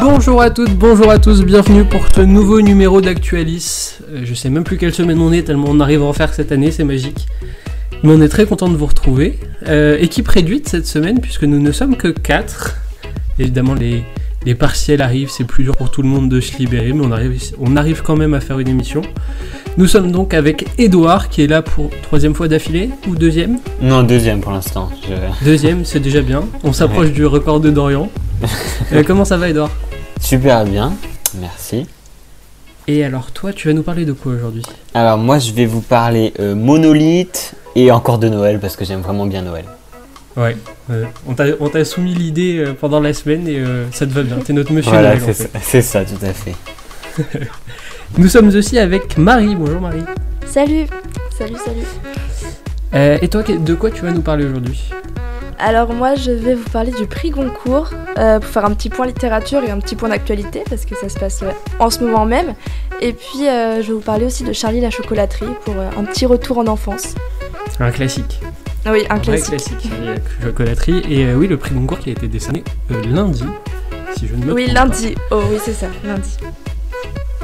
Bonjour à toutes, bonjour à tous, bienvenue pour ce nouveau numéro d'Actualis. Euh, je sais même plus quelle semaine on est tellement on arrive à en faire cette année, c'est magique. Mais on est très content de vous retrouver. Euh, équipe réduite cette semaine puisque nous ne sommes que 4. Évidemment les, les partiels arrivent, c'est plus dur pour tout le monde de se libérer, mais on arrive, on arrive quand même à faire une émission. Nous sommes donc avec Edouard qui est là pour troisième fois d'affilée ou deuxième? Non, deuxième pour l'instant. je- Deuxième, c'est déjà bien. On s'approche Ouais. du record de Dorian. Euh, comment ça va Edouard Super bien, merci. Et alors toi, tu vas nous parler de quoi aujourd'hui? Alors moi je vais vous parler euh, monolithe et encore de Noël parce que j'aime vraiment bien Noël. Ouais, euh, on t'a on t'a soumis l'idée euh, pendant la semaine et euh, ça te va bien. T'es notre monsieur voilà, c'est ça, tout à fait. Nous sommes aussi avec Marie. Bonjour Marie. Salut Salut, salut Euh, et toi, que- de quoi tu vas nous parler aujourd'hui? Alors moi je vais vous parler du prix Goncourt euh, pour faire un petit point littérature et un petit point d'actualité parce que ça se passe euh, en ce moment même. Et puis euh, je vais vous parler aussi de Charlie la chocolaterie pour euh, un petit retour en enfance. Un classique. Ah Oui, un vrai classique. classique. La chocolaterie. Et euh, oui, le prix Goncourt qui a été décerné euh, lundi, si je ne me Oui, trompe lundi. Oh oui, c'est ça, lundi.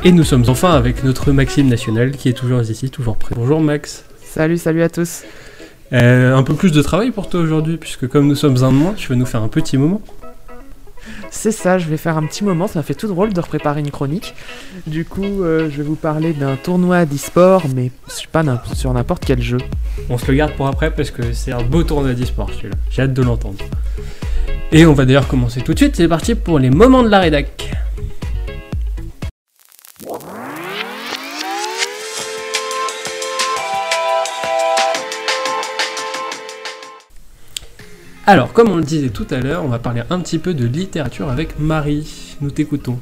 Et nous sommes enfin avec notre Maxime National qui est toujours ici, toujours prêt. Bonjour Max. Salut, salut à tous. Euh, un peu plus de travail pour toi aujourd'hui, puisque comme nous sommes un de moins, tu vas nous faire un petit moment. C'est ça, je vais faire un petit moment, ça fait tout drôle de repréparer une chronique. Du coup, euh, je vais vous parler d'un tournoi d'e-sport, mais pas sur n'importe quel jeu. On se le garde pour après parce que c'est un beau tournoi d'e-sport celui-là. J'ai hâte de l'entendre. Et on va d'ailleurs commencer tout de suite. C'est parti pour les moments de la rédac. Alors, comme on le disait tout à l'heure, on va parler un petit peu de littérature avec Marie. Nous t'écoutons.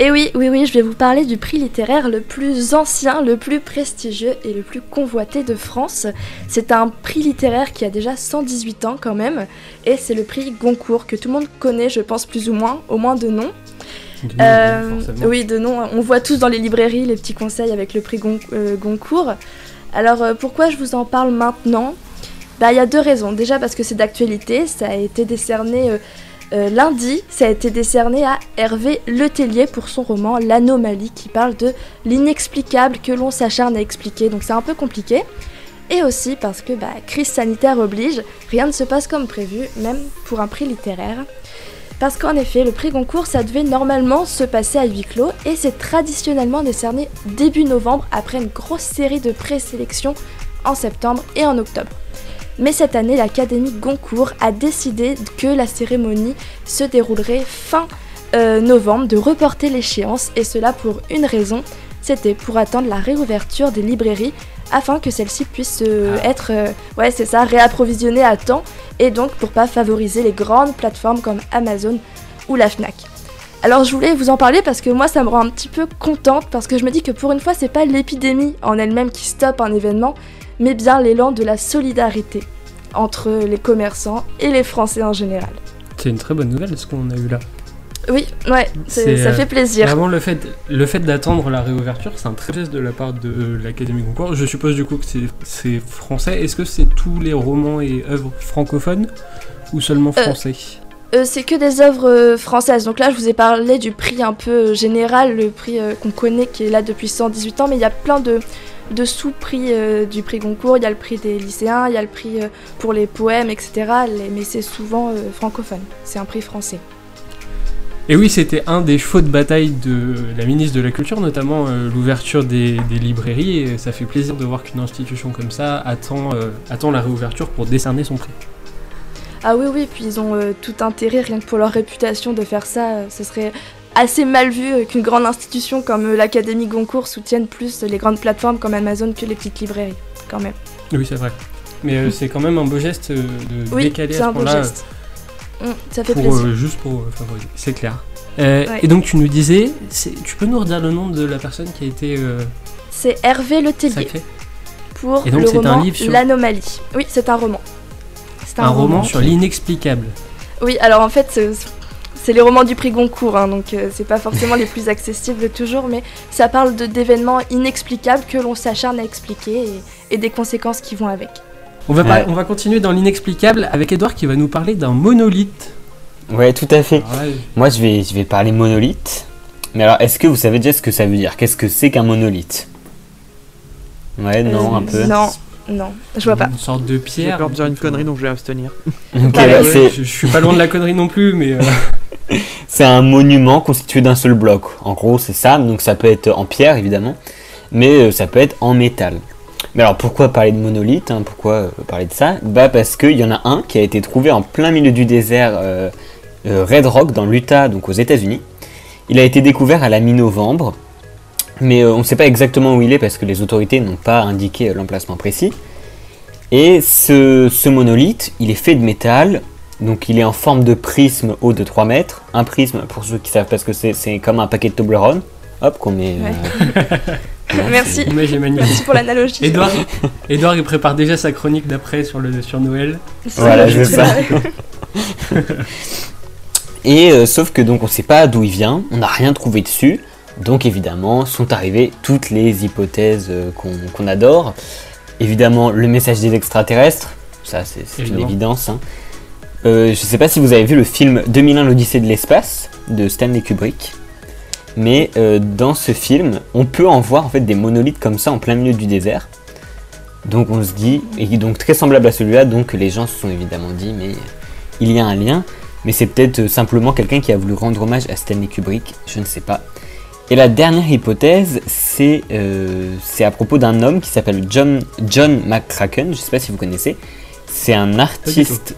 Et oui, oui, oui, je vais vous parler du prix littéraire le plus ancien, le plus prestigieux et le plus convoité de France. C'est un prix littéraire qui a déjà 118 ans quand même, et c'est le prix Goncourt que tout le monde connaît, je pense plus ou moins, au moins de nom. De Euh, oui, de nom. On voit tous dans les librairies les petits conseils avec le prix Gon- euh, Goncourt. Alors euh, pourquoi je vous en parle maintenant? Bah il y a deux raisons. Déjà parce que c'est d'actualité, ça a été décerné euh, euh, lundi, ça a été décerné à Hervé Letellier pour son roman L'anomalie qui parle de l'inexplicable que l'on s'acharne à expliquer. Donc c'est un peu compliqué. Et aussi parce que bah, crise sanitaire oblige, rien ne se passe comme prévu, même pour un prix littéraire. Parce qu'en effet, le prix Goncourt, ça devait normalement se passer à huis clos et c'est traditionnellement décerné début novembre après une grosse série de présélections en septembre et en octobre. Mais cette année, l'Académie Goncourt a décidé que la cérémonie se déroulerait fin euh, novembre, de reporter l'échéance et cela pour une raison, c'était pour attendre la réouverture des librairies afin que celles-ci puissent euh, Ah. être, euh, ouais c'est ça, réapprovisionnées à temps et donc pour pas favoriser les grandes plateformes comme Amazon ou la Fnac. Alors je voulais vous en parler parce que moi ça me rend un petit peu contente parce que je me dis que pour une fois c'est pas l'épidémie en elle-même qui stoppe un événement, mais bien l'élan de la solidarité entre les commerçants et les Français en général. C'est une très bonne nouvelle ce qu'on a eu là. Oui, ouais, ça euh, fait plaisir. Vraiment, le fait, le fait d'attendre la réouverture, c'est un très geste de la part de euh, l'Académie Goncourt. Je suppose du coup que c'est, français. Est-ce que c'est tous les romans et œuvres francophones ou seulement Euh, français? Euh, c'est que des œuvres françaises. Donc là, je vous ai parlé du prix un peu général, le prix qu'on connaît qui est là depuis 118 ans, mais il y a plein de, de sous-prix euh, du prix Goncourt. Il y a le prix des lycéens, il y a le prix euh, pour les poèmes, etc. Les- mais c'est souvent euh, francophone. C'est un prix français. Et oui, c'était un des chevaux de bataille de la ministre de la Culture, notamment l'ouverture des, des librairies. Et ça fait plaisir de voir qu'une institution comme ça attend, attend la réouverture pour décerner son prix. Ah oui, oui, puis ils ont euh, tout intérêt, rien que pour leur réputation, de faire ça. euh, ce serait assez mal vu euh, qu'une grande institution comme euh, l'Académie Goncourt soutienne plus les grandes plateformes comme Amazon que les petites librairies, quand même. Oui, c'est vrai. Mais euh, c'est quand même un beau geste euh, de Oui, décaler c'est à ce un beau point-là. geste. Mm, ça fait pour, plaisir. euh, juste pour euh, favoriser, c'est clair. Euh, Ouais. Et donc tu nous disais, c'est- tu peux nous redire le nom de la personne qui a été euh, C'est Hervé Le Tellier sacrée pour Et donc, le c'est un roman sur- L'Anomalie. Oui, c'est un roman. C'est un, roman sur l'inexplicable. Oui, alors en fait, c'est- les romans du prix Goncourt, hein, donc euh, c'est pas forcément les plus accessibles toujours, mais ça parle d'événements inexplicables que l'on s'acharne à expliquer et, et des conséquences qui vont avec. On va, Ouais. on va continuer dans l'inexplicable avec Edouard qui va nous parler d'un monolithe. Ouais, tout à fait. Moi, je vais, je vais parler monolithe. Mais alors, est-ce que vous savez déjà ce que ça veut dire? Qu'est-ce que c'est qu'un monolithe? Ouais, non, Euh, un peu. Non, non, je vois pas. Une sorte de J'ai pierre. peur de dire une connerie donc je vais abstenir. Pareil. bah, Ouais, c'est- je, je suis pas loin de la connerie non plus, mais euh, C'est un monument constitué d'un seul bloc. En gros, c'est ça. Donc ça peut être en pierre, évidemment, mais euh, ça peut être en métal. Mais alors pourquoi parler de monolithe hein? Pourquoi euh, parler de ça? Bah parce qu'il y en a un qui a été trouvé en plein milieu du désert euh, Red Rock dans l'Utah, donc aux États-Unis. Il a été découvert à la mi-novembre, mais on ne sait pas exactement où il est parce que les autorités n'ont pas indiqué l'emplacement précis. Et ce monolithe, il est fait de métal, donc il est en forme de prisme haut de 3 mètres. Un prisme, pour ceux qui savent pas ce que c'est, c'est comme un paquet de Toblerone. Hop, qu'on met... Ouais. euh, Merci. Merci pour l'analogie. Edouard, Edouard, il prépare déjà sa chronique d'après sur, le, sur Noël. Voilà, je ça. Et euh, sauf que donc on sait pas d'où il vient, on n'a rien trouvé dessus. Donc évidemment sont arrivées toutes les hypothèses euh, qu'on adore. Évidemment le message des extraterrestres, ça c'est une évidence. hein. Euh, je sais pas si vous avez vu le film 2001 l'Odyssée de l'espace de Stanley Kubrick. Mais euh, dans ce film, on peut en voir en fait des monolithes comme ça en plein milieu du désert. Donc on se dit, et donc très semblable à celui-là, donc les gens se sont évidemment dit, mais il y a un lien, mais c'est peut-être euh, simplement quelqu'un qui a voulu rendre hommage à Stanley Kubrick, je ne sais pas. Et la dernière hypothèse, c'est euh, c'est à propos d'un homme qui s'appelle John, John McCracken, je ne sais pas si vous connaissez. C'est un artiste,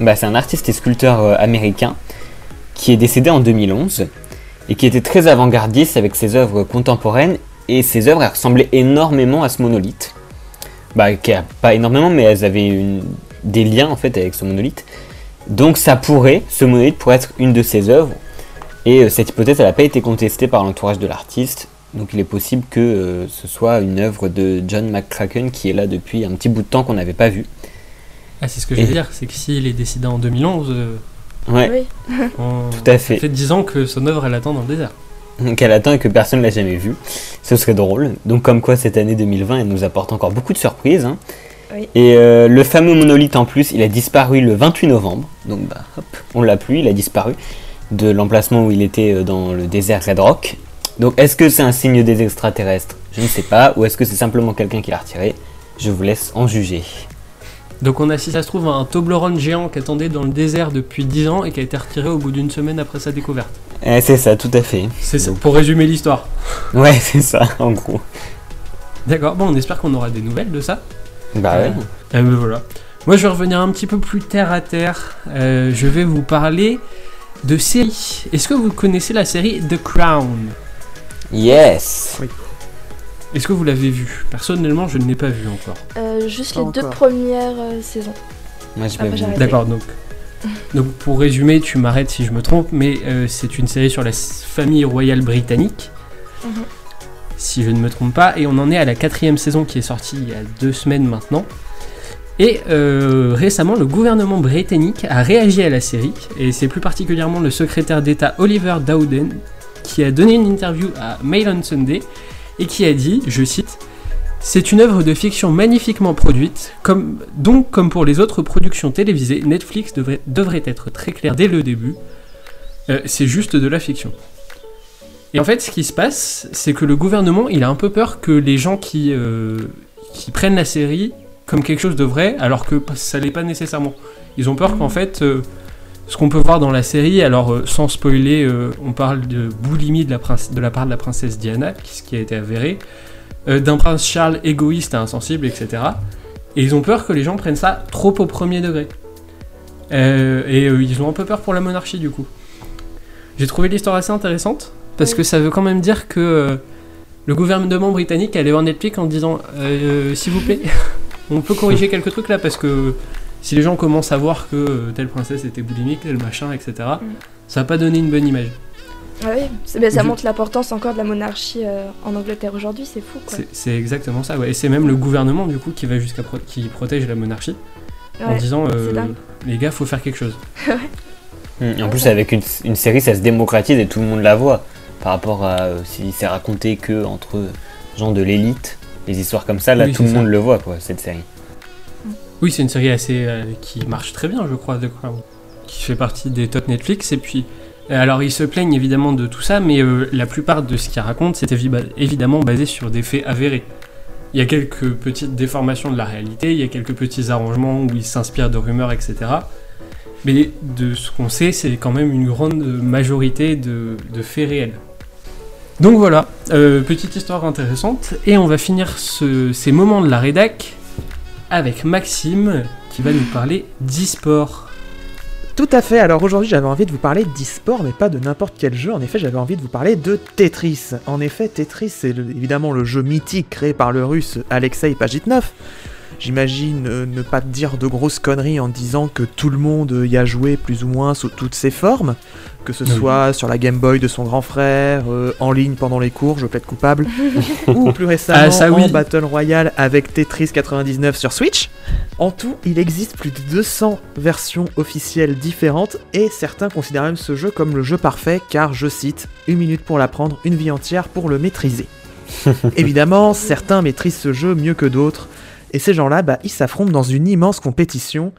bah, c'est un artiste et sculpteur euh, américain qui est décédé en 2011 et qui était très avant-gardiste avec ses œuvres contemporaines et ses œuvres ressemblaient énormément à ce monolithe. Bah, pas énormément, mais elles avaient des liens en fait avec ce monolithe. Donc ça pourrait, ce monolithe pourrait être une de ses œuvres. Et euh, cette hypothèse, elle n'a pas été contestée par l'entourage de l'artiste. Donc il est possible que euh, ce soit une œuvre de John McCracken qui est là depuis un petit bout de temps qu'on n'avait pas vu. Ah, c'est ce que je veux dire, c'est que s'il est décédé en 2011, euh, Ouais, Oui. on- tout à ça fait. fait 10 ans que son œuvre elle attend dans le désert. Qu'elle attend et que personne ne l'a jamais vu. Ce serait drôle. Donc comme quoi cette année 2020, elle nous apporte encore beaucoup de surprises. hein. Oui. Et euh, le fameux monolithe en plus, il a disparu le 28 novembre. Donc bah hop, on l'a plus, il a disparu de l'emplacement où il était euh, dans le désert Red Rock. Donc est-ce que c'est un signe des extraterrestres? Je ne sais pas. Ou est-ce que c'est simplement quelqu'un qui l'a retiré? Je vous laisse en juger. Donc on a, si ça se trouve, un Toblerone géant qui attendait dans le désert depuis 10 ans et qui a été retiré au bout d'une semaine après sa découverte. Eh, c'est ça, tout à fait. C'est ça, Donc- pour résumer l'histoire. Ouais, c'est ça, en gros. D'accord, bon, on espère qu'on aura des nouvelles de ça. Bah ouais. Ben voilà. Moi, je vais revenir un petit peu plus terre à terre. Euh, je vais vous parler de séries. Est-ce que vous connaissez la série The Crown? Yes Est-ce que vous l'avez vue Personnellement, je ne l'ai pas vue encore. Euh, juste Pas les deux premières euh, saisons. Moi, j'ai pas Après, vu. j'arrête. D'accord, donc. Donc pour résumer, tu m'arrêtes si je me trompe, mais euh, c'est une série sur la famille royale britannique, Mhm. si je ne me trompe pas, et on en est à la quatrième saison qui est sortie il y a deux semaines maintenant. Et euh, récemment, le gouvernement britannique a réagi à la série, et c'est plus particulièrement le secrétaire d'État Oliver Dowden qui a donné une interview à Mail on Sunday et qui a dit, je cite, c'est une œuvre de fiction magnifiquement produite, donc comme pour les autres productions télévisées, Netflix devrait, être très clair dès le début. Euh, c'est juste de la fiction. Et en fait, ce qui se passe, c'est que le gouvernement, il a un peu peur que les gens qui, euh, prennent la série comme quelque chose de vrai, alors que ça l'est pas nécessairement. Ils ont peur qu'en fait, euh, ce qu'on peut voir dans la série, alors euh, sans spoiler, euh, on parle de boulimie de la, prince- de la part de la princesse Diana, ce qui a été avéré, euh, d'un prince Charles égoïste et insensible, etc. Et ils ont peur que les gens prennent ça trop au premier degré. Euh, et euh, ils ont un peu peur pour la monarchie du coup. J'ai trouvé l'histoire assez intéressante parce que ça veut quand même dire que euh, le gouvernement britannique allait voir Netflix en disant s'il vous plaît, on peut corriger quelques trucs là parce que si les gens commencent à voir que euh, telle princesse était boulimique, tel machin, etc., ça va pas donner une bonne image. Ah oui, ben, ça Je- montre l'importance encore de la monarchie euh, en Angleterre aujourd'hui, c'est fou quoi. C'est- exactement ça, ouais. Et c'est même le gouvernement du coup qui va jusqu'à pro- qui protège la monarchie en disant euh, les gars, faut faire quelque chose. Mm, En plus, avec une, une série, ça se démocratise et tout le monde la voit. Par rapport à euh, si c'est raconté que entre gens de l'élite, des histoires comme ça, là Oui, tout le monde le voit, quoi, cette série. Oui, c'est une série assez euh, qui marche très bien, je crois, qui fait partie des top Netflix. Et puis, euh, alors ils se plaignent évidemment de tout ça, mais euh, la plupart de ce qu'ils racontent, c'est évi- évidemment basé sur des faits avérés. Il y a quelques petites déformations de la réalité, il y a quelques petits arrangements où ils s'inspirent de rumeurs, etc. Mais de ce qu'on sait, c'est quand même une grande majorité de, faits réels. Donc voilà, petite histoire intéressante. Et on va finir ce- ces moments de la rédac avec Maxime qui va nous parler d'e-sport. Tout à fait, alors aujourd'hui j'avais envie de vous parler d'e-sport, mais pas de n'importe quel jeu, en effet j'avais envie de vous parler de Tetris. En effet, Tetris c'est évidemment le jeu mythique créé par le russe Alexei Pajitnov. J'imagine euh, ne pas dire de grosses conneries en disant que tout le monde y a joué plus ou moins sous toutes ses formes, que ce Oui. soit sur la Game Boy de son grand frère, euh, en ligne pendant les cours, je plaide coupable, ou plus récemment Ah, ça, oui. en Battle Royale avec Tetris 99 sur Switch. En tout, il existe plus de 200 versions officielles différentes et certains considèrent même ce jeu comme le jeu parfait car, je cite, une minute pour l'apprendre, une vie entière pour le maîtriser. Évidemment, certains maîtrisent ce jeu mieux que d'autres et ces gens-là, bah, ils s'affrontent dans une immense compétition,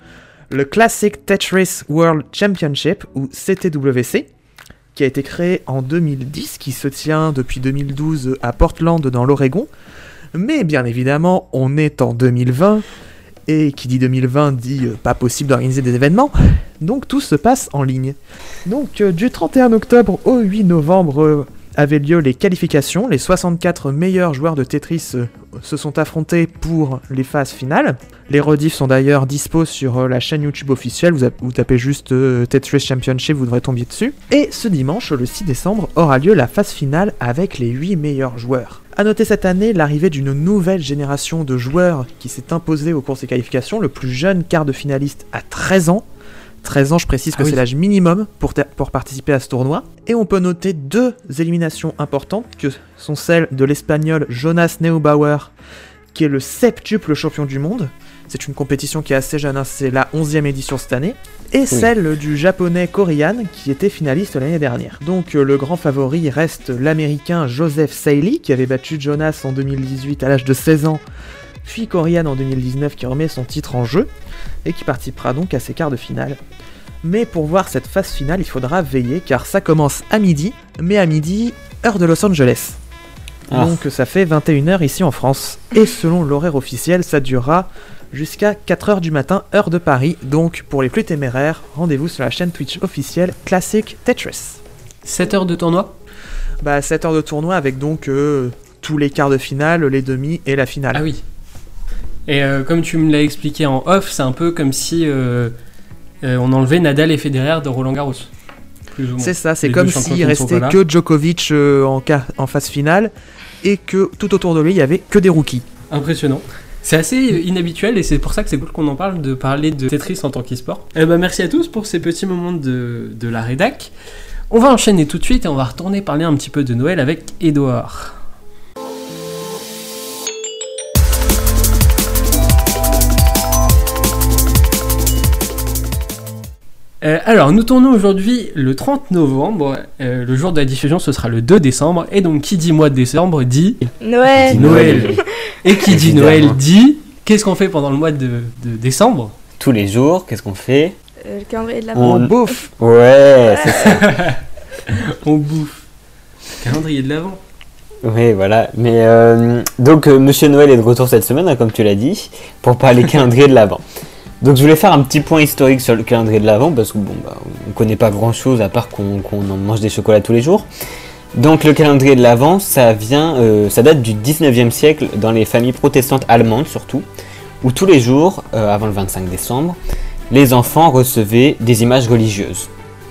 le Classic Tetris World Championship ou CTWC, qui a été créé en 2010, qui se tient depuis 2012 à Portland dans l'Oregon. Mais bien évidemment, on est en 2020 et qui dit 2020 dit euh, pas possible d'organiser des événements, donc tout se passe en ligne. Donc euh, du 31 octobre au 8 novembre euh, avaient lieu les qualifications, les 64 meilleurs joueurs de Tetris euh, se sont affrontés pour les phases finales. Les rediffs sont d'ailleurs dispo sur euh, la chaîne YouTube officielle, vous, tapez juste euh, Tetris Championship, vous devrez tomber dessus. Et ce dimanche, le 6 décembre, aura lieu la phase finale avec les 8 meilleurs joueurs. A noter cette année l'arrivée d'une nouvelle génération de joueurs qui s'est imposée au cours de ces qualifications. Le plus jeune quart de finaliste à 13 ans. 13 ans, je précise que Ah oui. c'est l'âge minimum pour, participer à ce tournoi. Et on peut noter deux éliminations importantes que sont celles de l'espagnol Jonas Neubauer, qui est le septuple champion du monde. C'est une compétition qui est assez jeune, hein, c'est la 11e édition cette année. Et celle du japonais Korian, qui était finaliste l'année dernière. Donc euh, le grand favori reste l'américain Joseph Sailey, qui avait battu Jonas en 2018 à l'âge de 16 ans, puis Korian en 2019 qui remet son titre en jeu, et qui participera donc à ses quarts de finale. Mais pour voir cette phase finale, il faudra veiller, car ça commence à midi, mais à midi, heure de Los Angeles. Ah. Donc ça fait 21h ici en France. Et selon l'horaire officiel, ça durera jusqu'à 4h du matin, heure de Paris. Donc pour les plus téméraires, rendez-vous sur la chaîne Twitch officielle Classic Tetris. 7 heures de tournoi? Bah 7 heures de tournoi avec donc euh, tous les quarts de finale, les demi et la finale. Ah oui. Et euh, comme tu me l'as expliqué en off, c'est un peu comme si euh, euh, on enlevait Nadal et Federer de Roland Garros. C'est ça, c'est comme s'il restait que Djokovic euh, en, phase finale et que tout autour de lui, il y avait que des rookies. Impressionnant. C'est assez inhabituel et c'est pour ça que c'est cool qu'on en parle de parler de Tetris en tant qu'e-sport. Eh ben, merci à tous pour ces petits moments de, de la rédac. On va enchaîner tout de suite et on va retourner parler un petit peu de Noël avec Edouard. Euh, alors, nous tournons aujourd'hui le 30 novembre. Euh, le jour de la diffusion, ce sera le 2 décembre. Et donc, qui dit mois de décembre dit Noël Dit Noël. Et qui dit. Noël dit qu'est-ce qu'on fait pendant le mois de, de décembre? Tous les jours, qu'est-ce qu'on fait? Euh, Le calendrier de la On- bouffe Ouais, c'est ça. On bouffe. Calendrier de l'avant. Oui, voilà. Mais euh, donc, euh, Monsieur Noël est de retour cette semaine, hein, comme tu l'as dit, pour parler calendrier de l'Avent. Donc, je voulais faire un petit point historique sur le calendrier de l'Avent, parce que bon, bah, on connaît pas grand chose à part qu'on en mange des chocolats tous les jours. Donc, le calendrier de l'Avent, ça vient, euh, ça date du 19e siècle dans les familles protestantes allemandes surtout, où tous les jours, euh, avant le 25 décembre, les enfants recevaient des images religieuses.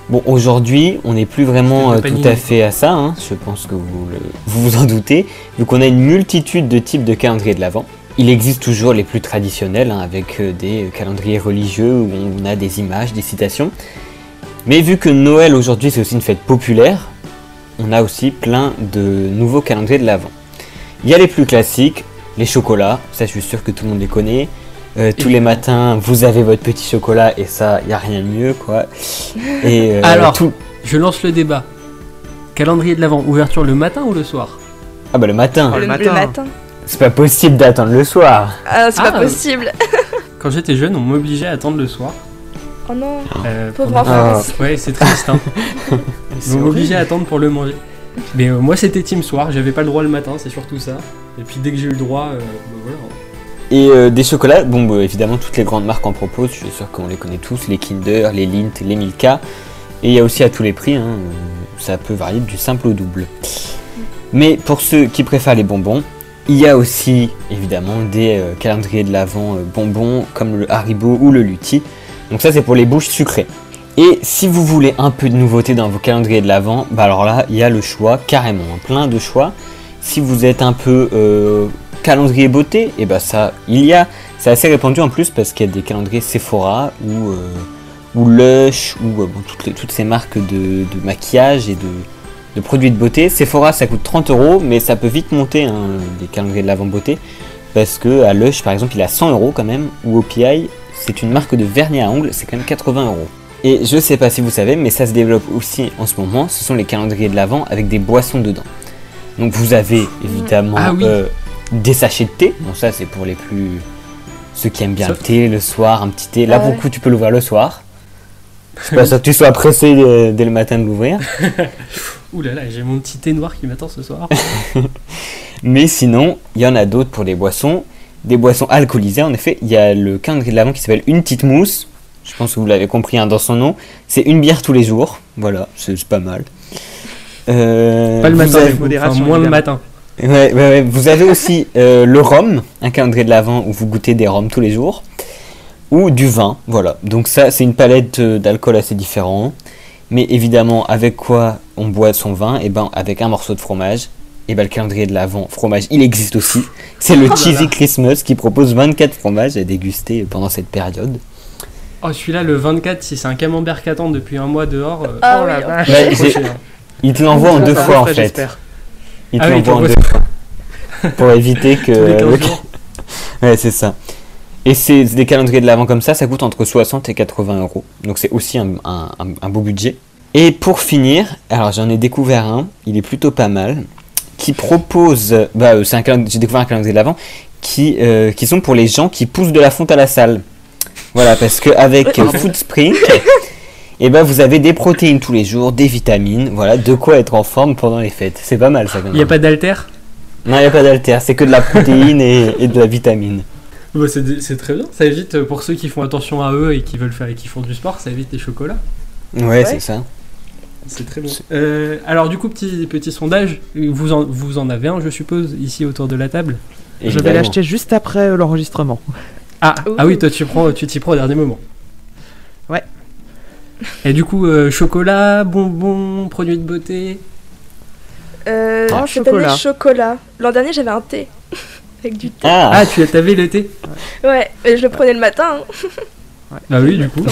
Bon, aujourd'hui, on n'est plus vraiment euh, tout à fait à ça, hein, je pense que vous, le- vous vous en doutez, vu qu'on a une multitude de types de calendriers de l'Avent. Il existe toujours les plus traditionnels, hein, avec euh, des calendriers religieux où on a des images, des citations. Mais vu que Noël aujourd'hui c'est aussi une fête populaire, on a aussi plein de nouveaux calendriers de l'Avent. Il y a les plus classiques, les chocolats, ça je suis sûr que tout le monde les connaît. Euh, tous les matins, vous avez votre petit chocolat et ça, il y a rien de mieux, quoi. Et euh, Alors. tout... Je lance le débat. Calendrier de l'avant, ouverture le matin ou le soir? Ah bah le matin, le matin. C'est pas possible d'attendre le soir. Ah, c'est Ah, pas possible. Quand j'étais jeune, on m'obligeait à attendre le soir. Oh non, euh, pauvre pour- enfance. Ouais, c'est triste. Hein. On m'obligeait à attendre pour le manger. Mais euh, moi, c'était team soir. J'avais pas le droit le matin, c'est surtout ça. Et puis dès que j'ai eu le droit, euh, bah voilà. Et euh, des chocolats, bon bah, évidemment toutes les grandes marques en proposent, je suis sûr qu'on les connaît tous, les Kinder, les Lindt, les Milka. Et il y a aussi à tous les prix, hein, euh, ça peut varier du simple au double. Mais pour ceux qui préfèrent les bonbons, il y a aussi évidemment des euh, calendriers de l'Avent bonbons comme le Haribo ou le Lutti. Donc ça c'est pour les bouches sucrées. Et si vous voulez un peu de nouveauté dans vos calendriers de l'Avent, bah alors là il y a le choix carrément, hein, plein de choix. Si vous êtes un peu euh, calendrier beauté, et bah ça il y a. C'est assez répandu en plus parce qu'il y a des calendriers Sephora ou, euh, ou Lush ou euh, toutes, ces marques de maquillage et de, de produits de beauté. Sephora ça coûte 30 euros mais ça peut vite monter hein, les calendriers de l'avant beauté parce que à Lush par exemple il a 100 euros quand même ou OPI c'est une marque de vernis à ongles c'est quand même 80 euros. Et je sais pas si vous savez mais ça se développe aussi en ce moment ce sont les calendriers de l'avant avec des boissons dedans. Donc vous avez évidemment Ah oui. euh, des sachets de thé. Bon ça c'est pour les plus ceux qui aiment bien le thé le soir, un petit thé. Là Ah pour le coup tu peux l'ouvrir le soir. C'est pas ça que tu sois pressé euh, dès le matin de l'ouvrir. Ouh là là, j'ai mon petit thé noir qui m'attend ce soir. Mais sinon, il y en a d'autres pour les boissons. Des boissons alcoolisées, en effet. Il y a le calendrier de l'avant qui s'appelle Une petite mousse. Je pense que vous l'avez compris hein, dans son nom. C'est une bière tous les jours. Voilà, c'est pas mal. Euh, pas le matin, avez- modération, Enfin, moins le matin. Ouais, ouais, ouais. Vous avez aussi euh, le rhum, un calendrier de l'avant où vous goûtez des rhums tous les jours, ou du vin, voilà. Donc ça, c'est une palette euh, d'alcool assez différent. Mais évidemment, avec quoi on boit son vin Et ben, avec un morceau de fromage. Et ben, le calendrier de l'avant fromage, il existe aussi. C'est le Oh Cheesy là. Christmas qui propose 24 fromages à déguster pendant cette période. Oh, celui-là, le 24, si c'est un camembert qui attend depuis un mois dehors. euh, Ah oh la vache, j'ai- cher. Il te l'envoie en deux fois en fait. Il te Ah l'envoie en deux fois. Pour éviter que. Tous les 15 le- jours. Ouais, c'est ça. Et c'est c'est des calendriers de l'avant comme ça, ça coûte entre 60 et 80 euros. Donc c'est aussi un, un- un- un beau budget. Et pour finir, alors j'en ai découvert un, il est plutôt pas mal, qui propose, bah euh, c'est un calendrier- j'ai découvert un calendrier de l'avant, qui, euh, qui sont pour les gens qui poussent de la fonte à la salle. Voilà, parce qu'avec Ouais. Food Spring, et ben vous avez des protéines tous les jours, des vitamines, voilà, de quoi être en forme pendant les fêtes. C'est pas mal ça quand Il même. n'y a pas d'alter Non, il n'y a pas d'alter, c'est que de la protéine et, et de la vitamine. Bah, c'est c'est très bien. Ça évite, euh, pour ceux qui font attention à eux et qui veulent faire et qui font du sport, ça évite les chocolats. Ouais, c'est ça. C'est très bien. Euh, alors, du coup, petit, petit sondage. Vous en, vous en avez un, je suppose, ici autour de la table? Je vais Évidemment. l'acheter juste après euh, l'enregistrement. Ah, Ouh. ah oui, toi, tu prends, tu t'y prends au dernier moment. Ouais. Et du coup, euh, chocolat, bonbons, produits de beauté? Euh, Ah, cette chocolat. année, chocolat. L'an dernier, j'avais un thé. Avec du thé. Ah, Ah, tu t'avais le thé? Ouais, et je le prenais le matin. hein. Bah oui, du coup,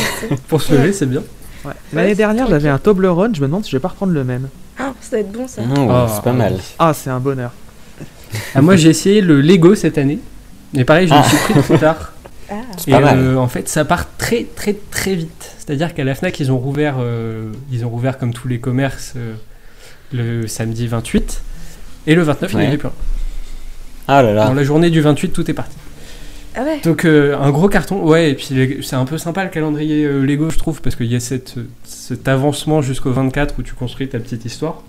pour se lever, c'est bien. Ouais. L'année dernière, j'avais un Toblerone, je me demande si je vais pas reprendre le même. Ah, ça va être bon ça. Ah, ouais, c'est pas mal. Ah, c'est un bonheur. Ah, moi, j'ai essayé le Lego cette année. Mais pareil, je me Ah. suis pris trop tard. Ah. C'est Et pas mal. euh, en fait, ça part très très très vite. C'est-à-dire qu'à la Fnac, ils ont rouvert, euh, ils ont rouvert comme tous les commerces euh, le samedi 28 et le 29, il n'y avait plus rien. Ah là là. Dans la journée du 28, tout est parti. Ah ouais. Donc euh, un gros carton, ouais. Et puis c'est un peu sympa le calendrier euh, Lego, je trouve, parce qu'il y a cette, cet avancement jusqu'au 24 où tu construis ta petite histoire.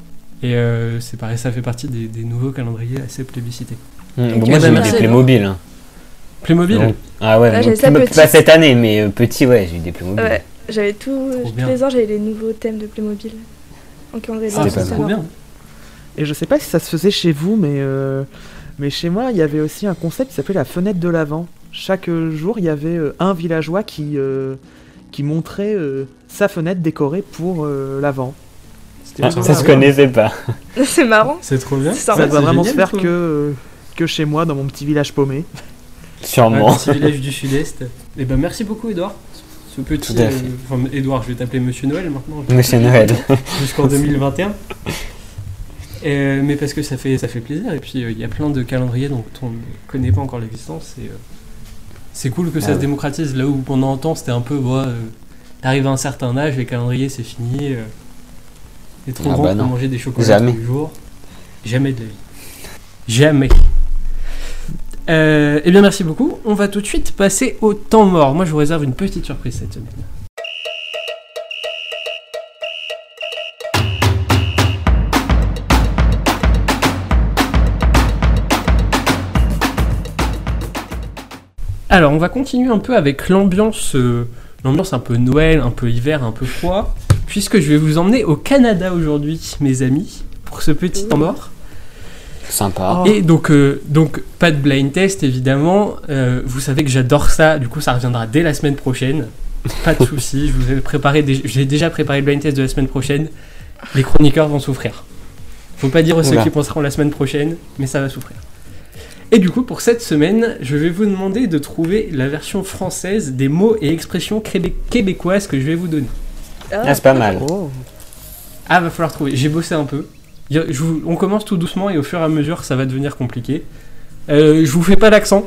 Et euh, c'est pareil, ça fait partie des, des nouveaux calendriers assez plébiscités. Bon, moi j'ai eu merci, des. Playmobil. hein. Playmobil Donc- ah ouais, Ah, ça Playmobil- petit. pas cette année, mais euh, petit, ouais, j'ai eu des Playmobil. Ouais, j'avais tout. Tous les ans, j'avais les nouveaux thèmes de Playmobil. En calendrier Ah, c'est trop bien. Et je sais pas si ça se faisait chez vous, mais, euh, mais chez moi, il y avait aussi un concept qui s'appelait la fenêtre de l'Avent. Chaque euh, jour, il y avait euh, un villageois qui, euh, qui montrait euh, sa fenêtre décorée pour euh, l'Avent. C'était Ah, ça se connaissait pas. c'est marrant. C'est trop bien. Ça sympa. doit vraiment se faire ça. que, euh, que chez moi, dans mon petit village paumé. Sûrement. petit village du sud-est. Et ben merci beaucoup Edouard. Ce petit. Tout à euh, fait. enfin, Edouard, je vais t'appeler Monsieur Noël maintenant. Monsieur Noël. Jusqu'en 2021. Euh, mais parce que ça fait, ça fait plaisir. Et puis euh, il y a plein de calendriers dont on ne connaît pas encore l'existence. Et euh, C'est cool que ça Ah se démocratise là où pendant un temps c'était un peu. euh, T'arrives à un certain âge, les calendriers c'est fini. T'es trop Ah grand bah pour manger des chocolats Jamais. tous les jours. Jamais de la vie. Jamais. Eh bien merci beaucoup. On va tout de suite passer au temps mort. Moi je vous réserve une petite surprise cette semaine. Alors on va continuer un peu avec l'ambiance, euh, l'ambiance un peu Noël, un peu hiver, un peu froid, puisque je vais vous emmener au Canada aujourd'hui, mes amis, pour ce petit temps mort. Sympa. Et donc, euh, donc, pas de blind test évidemment. Euh, vous savez que j'adore ça. Du coup, ça reviendra dès la semaine prochaine. Pas de souci. Je vous ai préparé. des- J'ai déjà préparé le blind test de la semaine prochaine. Les chroniqueurs vont souffrir. Faut pas dire à ceux qui penseront la semaine prochaine, mais ça va souffrir. Et du coup, pour cette semaine, je vais vous demander de trouver la version française des mots et expressions québé- québécoises que je vais vous donner. Ah, c'est pas mal. Oh. Ah, va falloir trouver. J'ai bossé un peu. Je vous- on commence tout doucement et au fur et à mesure, ça va devenir compliqué. Euh, je vous fais pas l'accent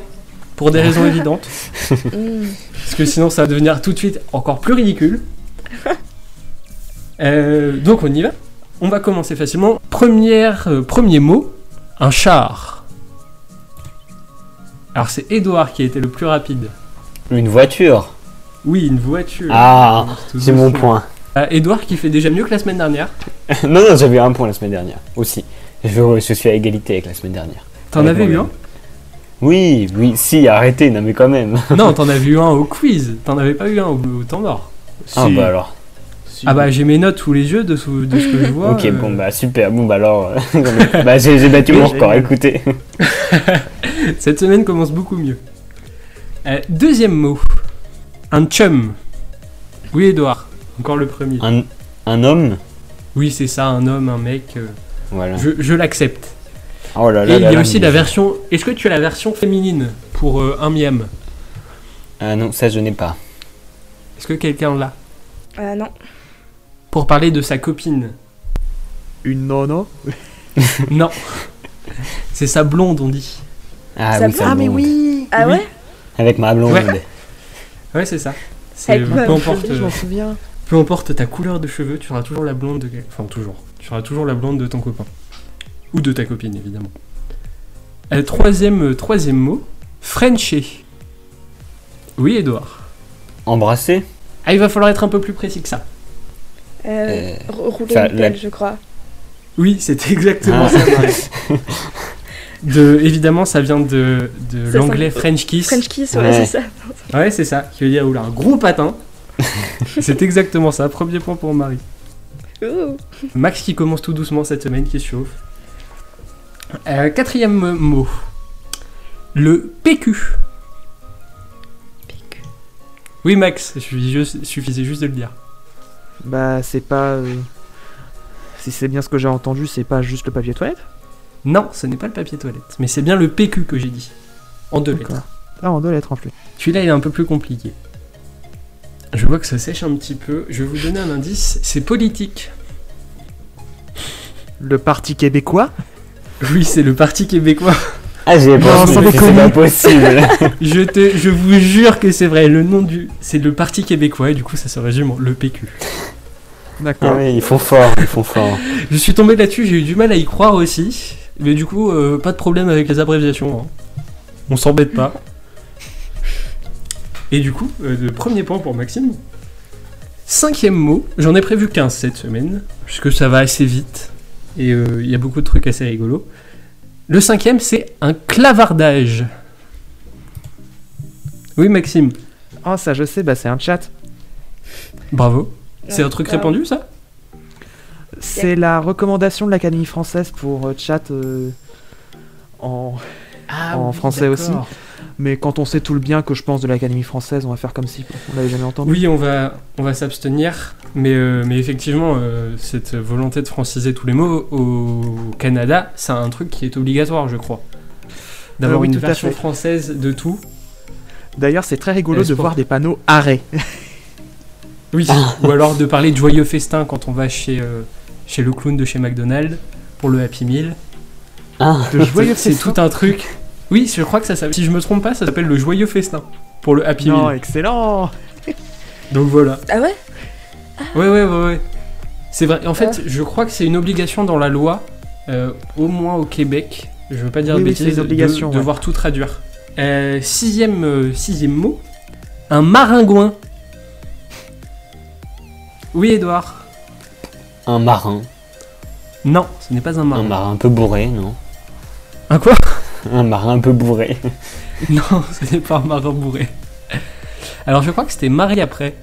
pour des raisons évidentes, Mm. parce que sinon ça va devenir tout de suite encore plus ridicule. Euh, donc on y va. On va commencer facilement. Première, euh, premier mot, un char. Alors c'est Edouard qui a été le plus rapide. Une voiture. Oui, une voiture. Ah, Tout c'est mon point. Euh, Edouard qui fait déjà mieux que la semaine dernière. non, non, j'avais un point la semaine dernière aussi. Je, je suis à égalité avec la semaine dernière. T'en avais eu un. Oui, oui, si, arrêtez, non mais quand même. Non, t'en avais eu un au quiz. T'en avais pas eu un au, au temps mort. Ah Si. bah alors. Si. Ah bah j'ai mes notes sous les yeux de, sous- de ce que je vois. ok, euh, bon bah super, bon bah alors. euh, bah j'ai battu mon record, écoutez. Cette semaine commence beaucoup mieux. Euh, deuxième mot. Un chum. Oui, Edouard. Encore le premier. Un, un homme Oui, c'est ça, un homme, un mec. euh, Voilà. je je l'accepte. Oh là là Et il y a là, aussi la version. Est-ce que tu as la version féminine pour euh, un miam? Ah non, ça je n'ai pas. Est-ce que quelqu'un l'a? Ah non. Pour parler de sa copine. Une nono Non. c'est sa blonde, on dit. Ah Ça oui, ça Ah, mais oui Ah Oui. ouais Avec ma blonde. Ouais. Ouais, c'est ça. C'est Avec ma peu importe. Je euh, m'en souviens. Peu importe ta couleur de cheveux, tu seras toujours la blonde de Enfin, toujours. Tu seras toujours la blonde de ton copain. Ou de ta copine, évidemment. Euh, troisième, euh, troisième mot, Frencher. Oui, Edouard. Embrasser Ah, il va falloir être un peu plus précis que ça. euh, Euh, Rouler une la- pelle, je crois. Oui, c'est exactement Ah. ça. De, évidemment, ça vient de, de l'anglais French kiss. French kiss, ouais, Ouais. c'est ça. Ouais, c'est ça. Qui veut dire, oula, un gros patin. c'est exactement ça. Premier point pour Marie. Max qui commence tout doucement cette semaine, qui se chauffe. Euh, quatrième mot. Le PQ. PQ. Oui, Max, il suffisait juste, suffisait juste de le dire. Bah, c'est pas. euh, Si c'est bien ce que j'ai entendu, c'est pas juste le papier toilette Non, ce n'est pas le papier toilette, mais c'est bien le PQ que j'ai dit. En deux lettres. Ah, en deux lettres en plus. Celui-là, il est un peu plus compliqué. Je vois que ça sèche un petit peu. Je vais vous donner un indice. C'est politique. Le Parti québécois Oui, c'est le Parti québécois. Ah j'y ai Non, pensé, sans mais c'est pas possible. Je, te, je vous jure que c'est vrai. Le nom du. C'est le Parti québécois, et du coup, ça se résume en le PQ. ah D'accord. oui, ils font fort, ils font fort. Je suis tombé là-dessus, j'ai eu du mal à y croire aussi. Mais du coup, euh, pas de problème avec les abréviations. hein. On s'embête pas. Et du coup, euh, le premier point pour Maxime. Cinquième mot, j'en ai prévu 15 cette semaine, puisque ça va assez vite. Et euh, il y a beaucoup de trucs assez rigolos. Le cinquième, c'est un clavardage. Oui, Maxime, Oh, ça je sais, bah c'est un chat. bravo. C'est un truc Ah. répandu, ça? C'est la recommandation de l'Académie française pour euh, chat euh, en. En français aussi. Mais quand on sait tout le bien que je pense de l'Académie française, on va faire comme si on l'avait jamais entendu. Oui, on va, on va s'abstenir, mais, euh, mais effectivement, euh, cette volonté de franciser tous les mots au Canada, c'est un truc qui est obligatoire, je crois. D'avoir Euh, oui, une version française de tout. D'ailleurs, c'est très rigolo de voir des panneaux arrêt. Oui, ou alors de parler de joyeux festin quand on va chez, euh, chez le clown de chez McDonald's pour le Happy Meal. Ah, De joyeux C'est tout un truc. Oui, je crois que ça s'appelle, si je me trompe pas, ça s'appelle le joyeux festin pour le Happy Non, Meal. excellent Donc voilà. Ah ouais? Ouais, ouais, ouais, ouais. C'est vrai. En fait, Ah. je crois que c'est une obligation dans la loi, euh, au moins au Québec. Je veux pas dire Oui, de bêtises, de ouais. devoir tout traduire. Euh, sixième, euh, sixième mot. Un maringouin. Oui, Edouard. Un marin. Non, ce n'est pas un Un marin. marin un peu bourré, non Un quoi? Un marin un peu bourré. Non, ce n'est pas un marin bourré. Alors je crois que c'était Marie après.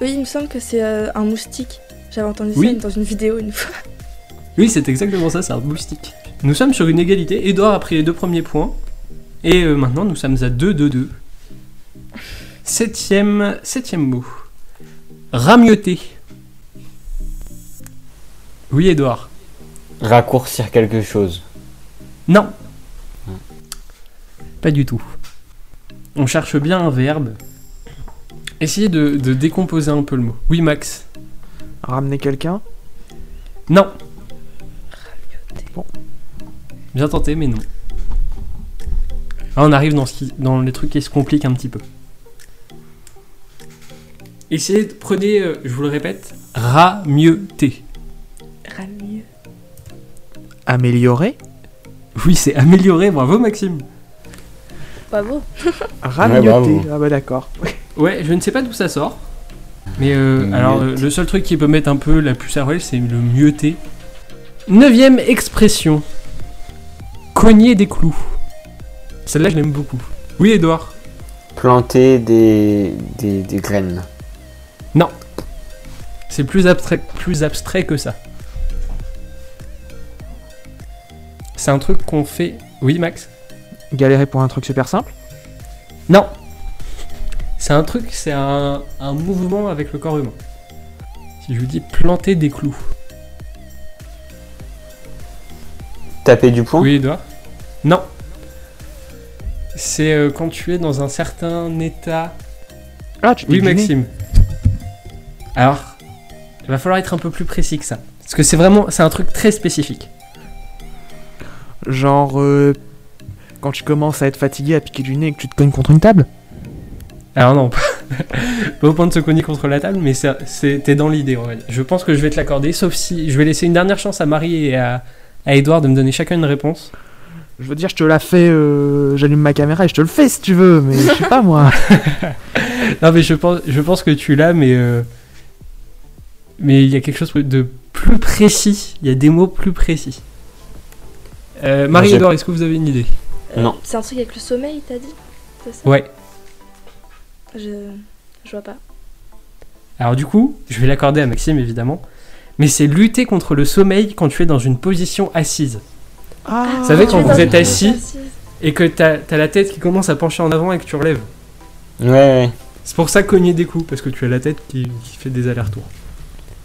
Oui, il me semble que c'est euh, un moustique. J'avais entendu Oui. ça dans une vidéo une fois. Oui, c'est exactement ça, c'est un moustique. Nous sommes sur une égalité. Edouard a pris les deux premiers points. Et euh, maintenant, nous sommes à 2-2-2. Septième, septième mot. Ramioter. Oui, Edouard. Raccourcir quelque chose. Non. Pas du tout. On cherche bien un verbe. Essayez de, de décomposer un peu le mot. Oui, Max. Ramener quelqu'un? Non. Bon. Bien tenté, mais non. Là, on arrive dans, ce qui- dans les trucs qui se compliquent un petit peu. Essayez, de- prenez, euh, je vous le répète, rameuter. Ramieux. Améliorer Oui, c'est améliorer, bravo Maxime. Bravo. Ramioter. bravo. ah bah d'accord. Ouais, je ne sais pas d'où ça sort. Mais euh, alors, euh, le seul truc qui peut mettre un peu la puce à l'oreille, c'est le mieuter. Neuvième expression. Cogner des clous. Celle-là, je l'aime beaucoup. Oui, Edouard. Planter des, des, des graines. C'est plus abstrait, plus abstrait que ça. C'est un truc qu'on fait. Oui, Max Galérer pour un truc super simple Non C'est un truc, c'est un, un mouvement avec le corps humain. Si je vous dis planter des clous. Taper du poing Oui, Edouard Non. C'est euh, quand tu es dans un certain état. Ah, tu Oui. Maxime. Alors, il va falloir être un peu plus précis que ça. Parce que c'est vraiment. C'est un truc très spécifique. Genre, euh, quand tu commences à être fatigué, à piquer du nez et que tu te cognes contre une table Alors non, pas, au point de se cogner contre la table, mais t'es dans l'idée, dire. Je pense que je vais te l'accorder, sauf si je vais laisser une dernière chance à Marie et à, à Edouard de me donner chacun une réponse. Je veux dire, je te la fais, euh, j'allume ma caméra et je te le fais si tu veux, mais je sais pas moi. Non, mais je pense, je pense que tu l'as, mais euh, mais il y a quelque chose de plus précis. Il y a des mots plus précis. Euh, Marie j'ai- Edouard, est-ce que vous avez une idée Euh, Non. C'est un truc avec le sommeil, t'as dit ça? Ouais. Je... je vois pas. Alors du coup, je vais l'accorder à Maxime évidemment, mais c'est lutter contre le sommeil quand tu es dans une position assise. Ah, Vous savez, tu quand es vous êtes assis. Et que t'as as la tête qui commence à pencher en avant et que tu relèves. Ouais, ouais. C'est pour ça cogner des coups, parce que tu as la tête qui, qui fait des allers-retours.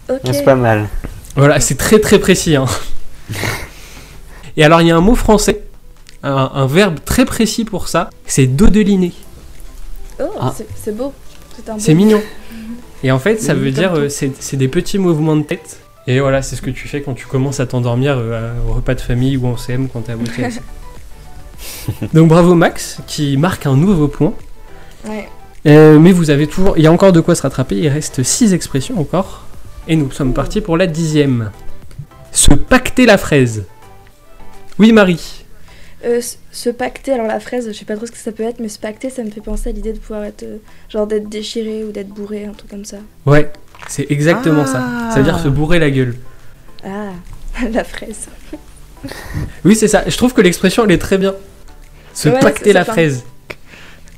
Ok. Ouais, C'est pas mal. Voilà, c'est très très précis. Hein. Et alors, il y a un mot français, un, un verbe très précis pour ça, c'est dodeliner. Oh, Ah. c'est- beau. C'est mignon. Et en fait, ça veut dire, euh, c'est des petits mouvements de tête. Et voilà, c'est ce que tu fais quand tu commences à t'endormir euh, au repas de famille ou en CM quand t'es à. Donc bravo Max, qui marque un nouveau point. Ouais. Euh, mais vous avez toujours, il y a encore de quoi se rattraper. Il reste 6 expressions encore. Et nous sommes partis pour la dixième. Se pacter la fraise. Oui Marie. Euh, se pacter, alors la fraise, je sais pas trop ce que ça peut être, mais se pacter, ça me fait penser à l'idée de pouvoir être. euh, genre d'être déchiré ou d'être bourré, un truc comme ça. Ouais, c'est exactement ça. Ça veut dire se bourrer la gueule. Ah, la fraise. Oui c'est ça. Je trouve que l'expression elle est très bien. Se Ouais, pacter la un- fraise.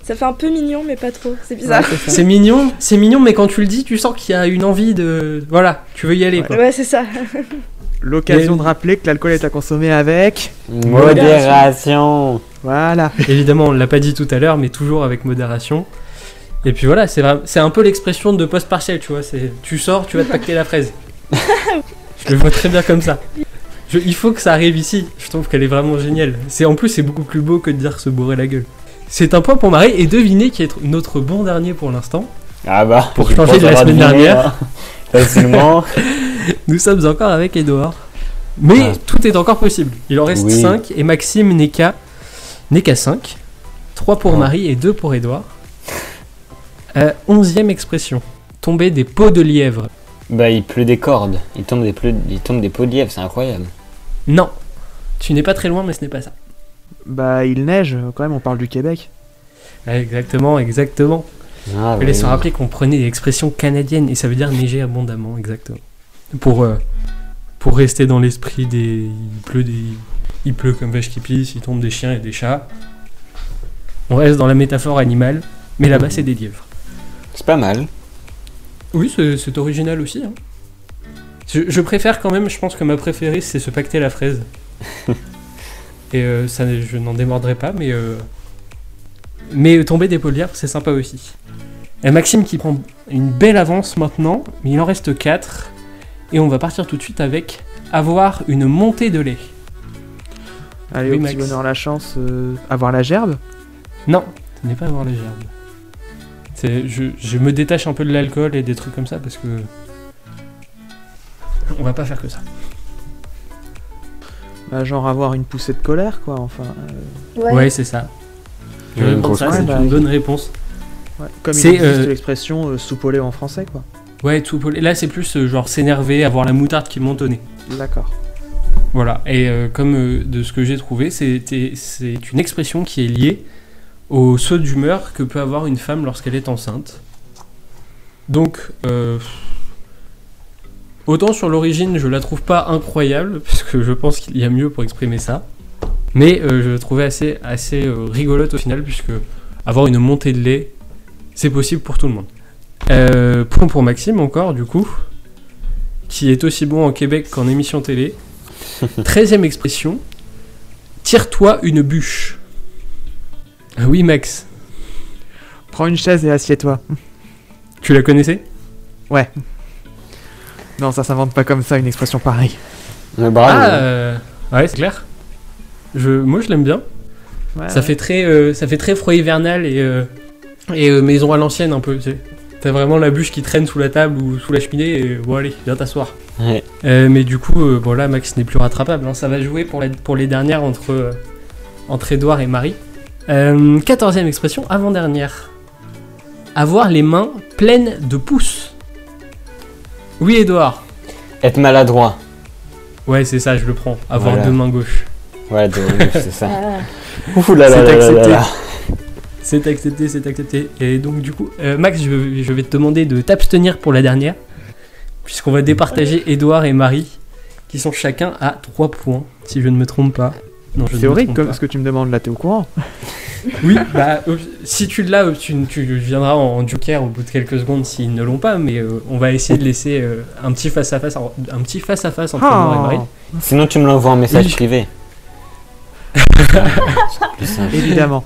Ça fait un peu mignon, mais pas trop. C'est bizarre. C'est mignon, c'est mignon, mais quand tu le dis, tu sens qu'il y a une envie de, voilà, tu veux y aller. Ouais. Quoi. Ouais, c'est ça. L'occasion de rappeler que l'alcool est à consommer avec. Modération. Voilà. Évidemment, on l'a pas dit tout à l'heure, mais toujours avec modération. Et puis voilà, c'est c'est un peu l'expression de post partiel, tu vois. C'est tu sors, tu vas te pacter la fraise. Je le vois très bien comme ça. Je- il faut que ça arrive ici. Je trouve qu'elle est vraiment géniale. C'est en plus c'est beaucoup plus beau que de dire se bourrer la gueule. C'est un point pour Marie et devinez qui est notre bon dernier pour l'instant. Ah bah. Pour changer de la semaine dernière. hein, Facilement. Nous sommes encore avec Edouard. Mais Ah. tout est encore possible. Il en reste Oui. 5 et Maxime n'est qu'à n'est qu'à 5. 3 pour Ah. Marie et 2 pour Edouard. Euh, onzième expression. Tomber des pots de lièvre. Bah, il pleut des cordes. Il tombe des, pleu- il tombe des pots de lièvre, c'est incroyable. Non. Tu n'es pas très loin, mais ce n'est pas ça. Bah, il neige, quand même, on parle du Québec. Exactement, exactement. Ah, Il oui. se rappeler qu'on prenait des expressions canadiennes et ça veut dire neiger abondamment, exactement. Pour, euh, pour rester dans l'esprit des. Il pleut des. Il pleut comme vache qui pisse, il tombe des chiens et des chats. On reste dans la métaphore animale, mais là-bas c'est des lièvres. C'est pas mal. Oui, c'est original aussi. hein. Je, je préfère quand même, je pense que ma préférée c'est se pacter la fraise. et euh, ça, je n'en démordrai pas, mais. euh, mais tomber des lièvre, c'est sympa aussi. Et Maxime qui prend une belle avance maintenant, mais il en reste 4. Et on va partir tout de suite avec avoir une montée de lait. Allez, Oui, au petit bonheur, la chance, euh, avoir la gerbe. Non, ce n'est pas avoir les gerbes. C'est, je, je me détache un peu de l'alcool et des trucs comme ça parce que. On va pas faire que ça. Bah, genre avoir une poussée de colère, quoi, enfin. euh, Ouais, c'est ça. Je ça, c'est Bah, une il- bonne réponse. ouais. Comme il C'est, existe euh, l'expression euh, soupe au lait en français, quoi. Ouais, tout Là, c'est plus euh, genre s'énerver, avoir la moutarde qui monte au nez. D'accord. Voilà. Et euh, comme euh, de ce que j'ai trouvé, c'était- c'est une expression qui est liée au saut d'humeur que peut avoir une femme lorsqu'elle est enceinte. Donc, euh, autant sur l'origine, je la trouve pas incroyable, puisque je pense qu'il y a mieux pour exprimer ça. Mais euh, je la trouvais assez, assez euh, rigolote au final, puisque avoir une montée de lait, c'est possible pour tout le monde. Euh, point pour Maxime encore, du coup, qui est aussi bon en Québec qu'en émission télé. Treizième expression, tire-toi une bûche. Ah oui, Max, Prends une chaise et assieds-toi. tu la connaissais? Non, ça s'invente pas comme ça, une expression pareille. Mais bravo. Ah, euh, ouais, c'est clair. Je, moi, je l'aime bien. Ouais, Ça ouais. fait très, euh, ça fait très froid hivernal et, euh, et euh, maison à l'ancienne un peu. tu sais. T'as vraiment la bûche qui traîne sous la table ou sous la cheminée et bon allez, viens t'asseoir. Ouais. Euh, mais du coup, euh, bon là, Max n'est plus rattrapable. hein. Ça va jouer pour, la- pour les dernières entre, euh, entre Edouard et Marie. Euh, Quatorzième expression, avant-dernière. Avoir les mains pleines de pouces. Oui, Edouard. Être maladroit. Ouais, c'est ça, je le prends. Avoir Voilà. deux mains gauches. Ouais, de- c'est ça. Ouh là là C'est là là là. C'est accepté, c'est accepté. Et donc du coup, euh, Max, je, je vais te demander de t'abstenir pour la dernière, puisqu'on va départager Edouard et Marie, qui sont chacun à 3 points, si je ne me trompe pas. Non, je ne C'est horrible comme pas. ce que tu me demandes là, t'es au courant Oui, bah euh, si tu l'as, euh, tu, tu viendras en joker au bout de quelques secondes s'ils ne l'ont pas, mais euh, on va essayer de laisser euh, un petit face à face, un petit face à face entre Edouard et Marie. Sinon, tu me l'envoies en message Oui. privé. Évidemment.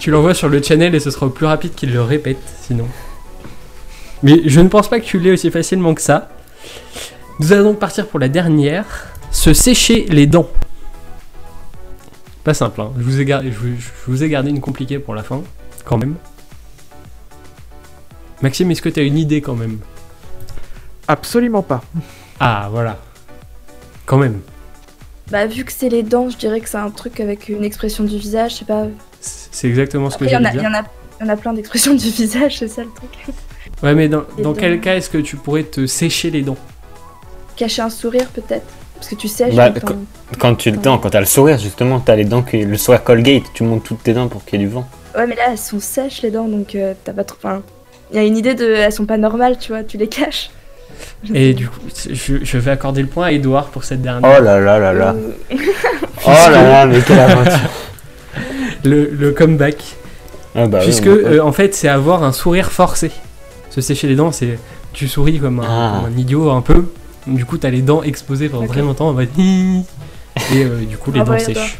Tu l'envoies sur le channel et ce sera plus rapide qu'il le répète, sinon. Mais je ne pense pas que tu l'aies aussi facilement que ça. Nous allons donc partir pour la dernière. Se sécher les dents. Pas simple, hein. je, vous ai gardé, je, vous- je vous ai gardé une compliquée pour la fin, quand même. Maxime, est-ce que tu as une idée quand même? Absolument pas. Ah, voilà. Quand même. Bah, vu que c'est les dents, je dirais que c'est un truc avec une expression du visage, je sais pas. C'est exactement ce que Après, en j'allais a- il y dire. en a- il y en a plein d'expressions du visage, c'est ça le truc. Ouais, mais dans, dans quel cas est-ce que tu pourrais te sécher les dents? Cacher un sourire, peut-être. Parce que tu sèches. Bah, quand- Quand tu le dents, quand t'as le sourire, justement, t'as les dents, qui, le sourire Colgate, tu montes toutes tes dents pour qu'il y ait du vent. Ouais, mais là, elles sont sèches, les dents, donc euh, t'as pas trop. Enfin, il y a une idée de. Elles sont pas normales, tu vois, tu les caches. Et du coup, je, je vais accorder le point à Edouard pour cette dernière. Oh là là là là. Oh là là, mais quelle aventure. le, le comeback. Ah bah Puisque, euh, en fait, c'est avoir un sourire forcé. Se sécher les dents, c'est. Tu souris comme un, Ah. comme un idiot un peu. Du coup, t'as les dents exposées pendant très longtemps. On va être hi. Et euh, du coup, les Bravo, dents sèchent.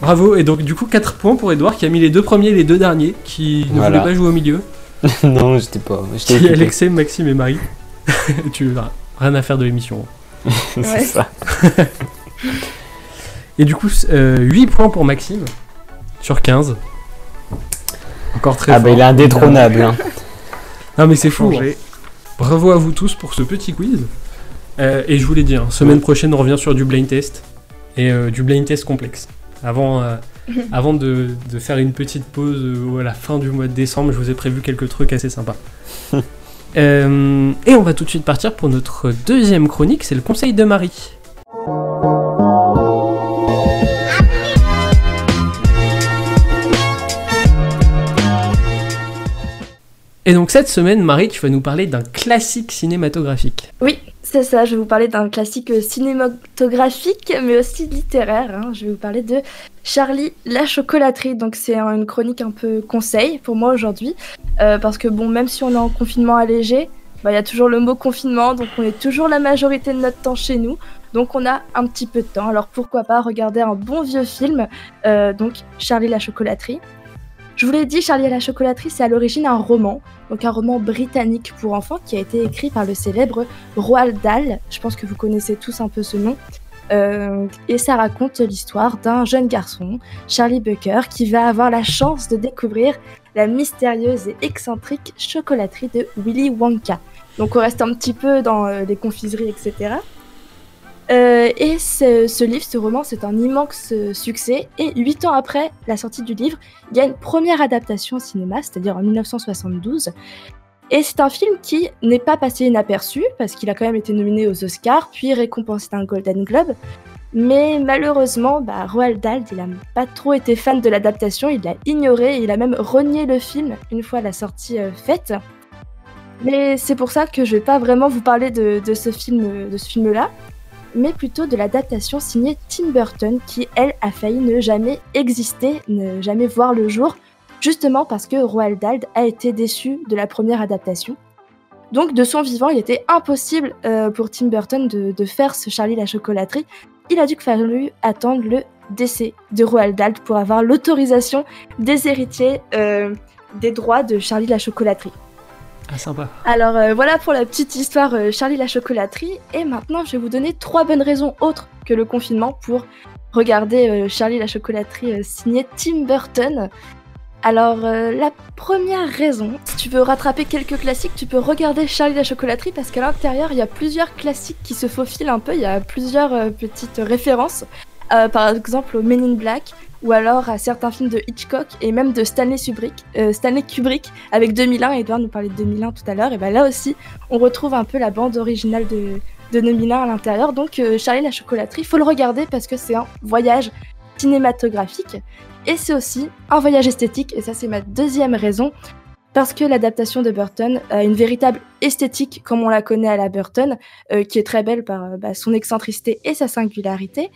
Bravo. Et donc, du coup, 4 points pour Edouard qui a mis les deux premiers et les deux derniers. Qui ne Voilà. voulait pas jouer au milieu. non, j'étais pas. J'étais Qui est occupé. Alexei, Maxime et Marie. tu as rien à faire de l'émission. C'est Ouais. ça. Et du coup, 8 points pour Maxime sur 15. Encore très Ah fort. bah il est indétrônable. Hein. Non mais c'est fou. hein. Bravo à vous tous pour ce petit quiz. Euh, et je vous l'ai dit, hein, semaine prochaine on revient sur du blind test. Et euh, du blind test complexe. Avant, euh, Avant de, de faire une petite pause euh, à la fin du mois de décembre, je vous ai prévu quelques trucs assez sympas. Euh, et on va tout de suite partir pour notre deuxième chronique, c'est le conseil de Marie. Et donc cette semaine, Marie, tu vas nous parler d'un classique cinématographique. Oui, c'est ça, je vais vous parler d'un classique cinématographique, mais aussi littéraire. hein. Je vais vous parler de Charlie la chocolaterie. Donc c'est un- une chronique un peu conseil pour moi aujourd'hui, euh, parce que bon, même si on est en confinement allégé, bah, il y a toujours le mot confinement, donc on est toujours la majorité de notre temps chez nous. Donc on a un petit peu de temps, alors pourquoi pas regarder un bon vieux film, euh, donc Charlie la chocolaterie. Je vous l'ai dit, Charlie et la chocolaterie, c'est à l'origine un roman, donc un roman britannique pour enfants qui a été écrit par le célèbre Roald Dahl. Je pense que vous connaissez tous un peu ce nom. Euh, et ça raconte l'histoire d'un jeune garçon, Charlie Bucker, qui va avoir la chance de découvrir la mystérieuse et excentrique chocolaterie de Willy Wonka. Donc on reste un petit peu dans euh, les confiseries, etc. Euh, et ce, livre, ce roman, c'est un immense euh, succès. Et huit ans après la sortie du livre, il y a une première adaptation au cinéma, c'est-à-dire en 1972. Et c'est un film qui n'est pas passé inaperçu, parce qu'il a quand même été nominé aux Oscars, puis récompensé d'un Golden Globe. Mais malheureusement, bah, Roald Dahl, il a pas trop été fan de l'adaptation, il l'a ignoré, il a même renié le film une fois la sortie euh, faite. Mais c'est pour ça que je vais pas vraiment vous parler de ce film, de ce film-là, mais plutôt de l'adaptation signée Tim Burton, qui elle a failli ne jamais exister, ne jamais voir le jour, justement parce que Roald Dahl a été déçu de la première adaptation. Donc de son vivant, il était impossible euh, pour Tim Burton de, faire ce Charlie la chocolaterie. Il a dû fallu attendre le décès de Roald Dahl pour avoir l'autorisation des héritiers euh, des droits de Charlie la chocolaterie. Ah sympa. Alors euh, voilà pour la petite histoire euh, Charlie la chocolaterie. Et maintenant, je vais vous donner trois bonnes raisons autres que le confinement pour regarder euh, Charlie la chocolaterie euh, signé Tim Burton. Alors la première raison, si tu veux rattraper quelques classiques, tu peux regarder Charlie la chocolaterie parce qu'à l'intérieur, il y a plusieurs classiques qui se faufilent un peu. Il y a plusieurs petites références. Par exemple au Men in Black ou alors à certains films de Hitchcock et même de Stanley Kubrick, euh, Stanley Kubrick avec 2001. Edouard nous parlait de 2001 tout à l'heure. Et ben là aussi, on retrouve un peu la bande originale de, de 2001 à l'intérieur. Donc euh, Charlie la chocolaterie, faut le regarder parce que c'est un voyage cinématographique et c'est aussi un voyage esthétique. Et ça, c'est ma deuxième raison. Parce que l'adaptation de Burton a une véritable esthétique comme on la connaît à la Burton, euh, qui est très belle par bah, son excentricité et sa singularité.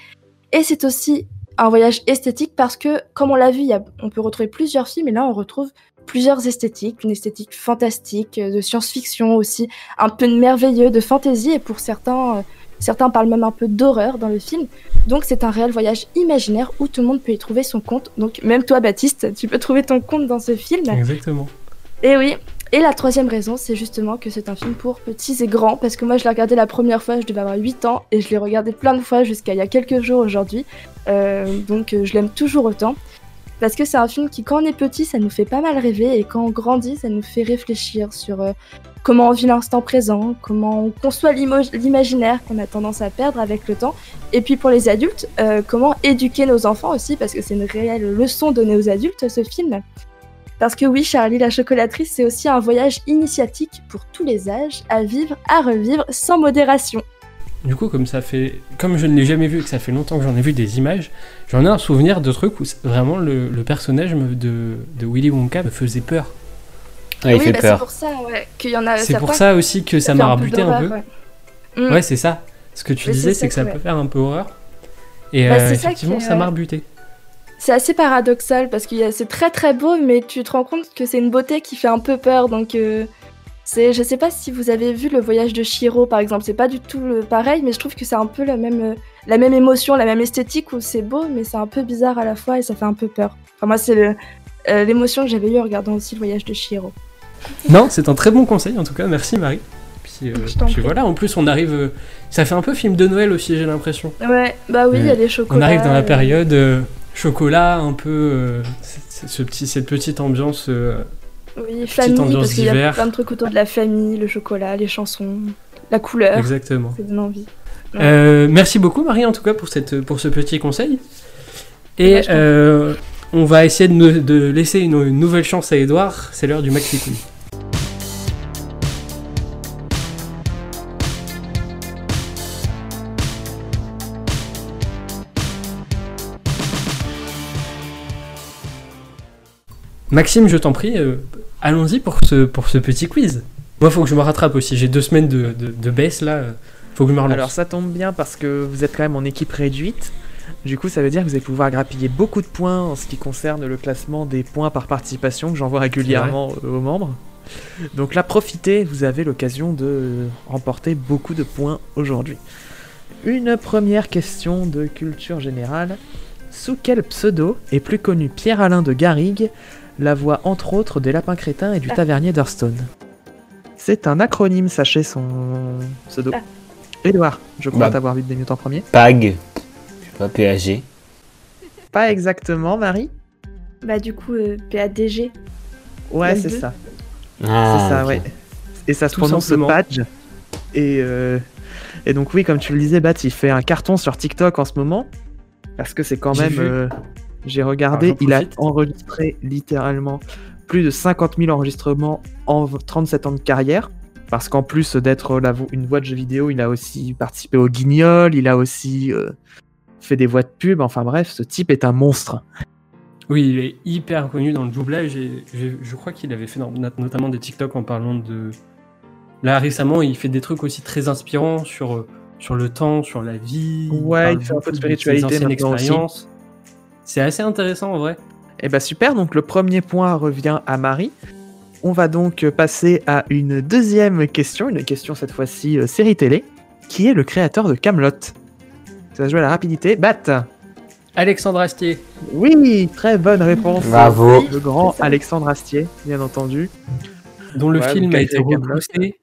Et c'est aussi un voyage esthétique parce que, comme on l'a vu, il y a- on peut retrouver plusieurs films et là on retrouve plusieurs esthétiques, une esthétique fantastique, euh, de science-fiction aussi, un peu de merveilleux, de fantaisie et pour certains, euh, certains parlent même un peu d'horreur dans le film. Donc c'est un réel voyage imaginaire où tout le monde peut y trouver son compte. Donc même toi Baptiste, tu peux trouver ton compte dans ce film. Exactement. Et oui. Et la troisième raison, c'est justement que c'est un film pour petits et grands, parce que moi je l'ai regardé la première fois, je devais avoir 8 ans, et je l'ai regardé plein de fois jusqu'à il y a quelques jours aujourd'hui. Euh, donc euh, je l'aime toujours autant. Parce que c'est un film qui, quand on est petit, ça nous fait pas mal rêver, et quand on grandit, ça nous fait réfléchir sur euh, comment on vit l'instant présent, comment on conçoit l'imaginaire qu'on a tendance à perdre avec le temps. Et puis pour les adultes, comment éduquer nos enfants aussi, parce que c'est une réelle leçon donnée aux adultes, ce film. Parce que oui, Charlie la chocolatrice, c'est aussi un voyage initiatique pour tous les âges, à vivre, à revivre, sans modération. Du coup, comme ça fait, comme je ne l'ai jamais vu et que ça fait longtemps que j'en ai vu des images, j'en ai un souvenir de trucs où vraiment le, le personnage de, de Willy Wonka me faisait peur. Ouais, il oui, fait bah, c'est peur. pour ça ouais, qu'il y en a c'est pour ça aussi que ça m'a rabuté un peu. ouais. Mm. Ouais, c'est ça. Ce que tu Mais disais, c'est que ça peut faire un peu horreur. Et Bah, euh, effectivement, ça m'a rebuté. C'est assez paradoxal parce que c'est très très beau, mais tu te rends compte que c'est une beauté qui fait un peu peur. Donc, euh, c'est, je sais pas si vous avez vu le voyage de Shiro par exemple. C'est pas du tout le pareil, mais je trouve que c'est un peu la même, euh, la même émotion, la même esthétique où c'est beau, mais c'est un peu bizarre à la fois et ça fait un peu peur. Enfin, moi, c'est euh, l'émotion que j'avais eue en regardant aussi le voyage de Shiro. Non, c'est un très bon conseil en tout cas. Merci Marie. Puis, euh, t'en puis voilà, en plus on arrive. euh, ça fait un peu film de Noël aussi, j'ai l'impression. Ouais, bah oui, il y a des chocolats. On arrive dans la période euh, chocolat, un peu euh, ce petit, cette petite ambiance. euh, Oui, famille, ambiance parce qu'il y a plein de trucs autour de la famille, le chocolat, les chansons, la couleur. exactement. Ça donne envie. Ouais. Euh, merci beaucoup Marie en tout cas pour, cette, pour ce petit conseil. Et t'en prie. euh, on va essayer de, de laisser une, une nouvelle chance à Edouard. C'est l'heure du Maxi Quiz. Maxime, je t'en prie, euh, allons-y pour ce, pour ce petit quiz. Moi, faut que je me rattrape aussi. J'ai deux semaines de, de- de baisse là. Faut que je me relance. Alors ça tombe bien parce que vous êtes quand même en équipe réduite. Du coup, ça veut dire que vous allez pouvoir grappiller beaucoup de points en ce qui concerne le classement des points par participation que j'envoie régulièrement aux membres. Donc là, profitez, vous avez l'occasion de remporter beaucoup de points aujourd'hui. Une première question de culture générale. Sous quel pseudo est plus connu Pierre-Alain de Garrigue, la voix entre autres des Lapins Crétins et du Tavernier d'Hearthstone C'est un acronyme, sachez son pseudo. Ah. Edouard, je crois Bah. t'avoir vu des minutes en premier. PAG. Je sais pas, PAG. Pas exactement, Marie Bah du coup, euh, PADG. Ouais, c'est ça. Ah, c'est ça, ouais. Et ça se Tout prononce simplement. Badge. Et, euh, et donc, oui, comme tu le disais, Bat, il fait un carton sur TikTok en ce moment. Parce que c'est quand même. euh, J'ai regardé, il a enregistré littéralement plus de 50 000 enregistrements en v- 37 ans de carrière. Parce qu'en plus d'être une voix de jeu vidéo, il a aussi participé au Guignol, il a aussi euh, fait des voix de pub. Enfin bref, ce type est un monstre. Oui, il est hyper connu dans le doublage et je crois qu'il avait fait no- notamment des TikTok en parlant de. Là récemment, il fait des trucs aussi très inspirants sur, euh, sur le temps, sur la vie. Ouais, il fait un peu de spiritualité aussi. expériences. C'est assez intéressant en vrai. Eh ben super, donc le premier point revient à Marie. On va donc passer à une deuxième question, une question cette fois-ci euh, série télé. Qui est le créateur de Camelot? Ça va jouer à la rapidité. Bat Alexandre Astier. Oui, très bonne réponse. Bravo. Le grand. Alexandre Astier, bien entendu. dont le Ouais, film a été été repoussé.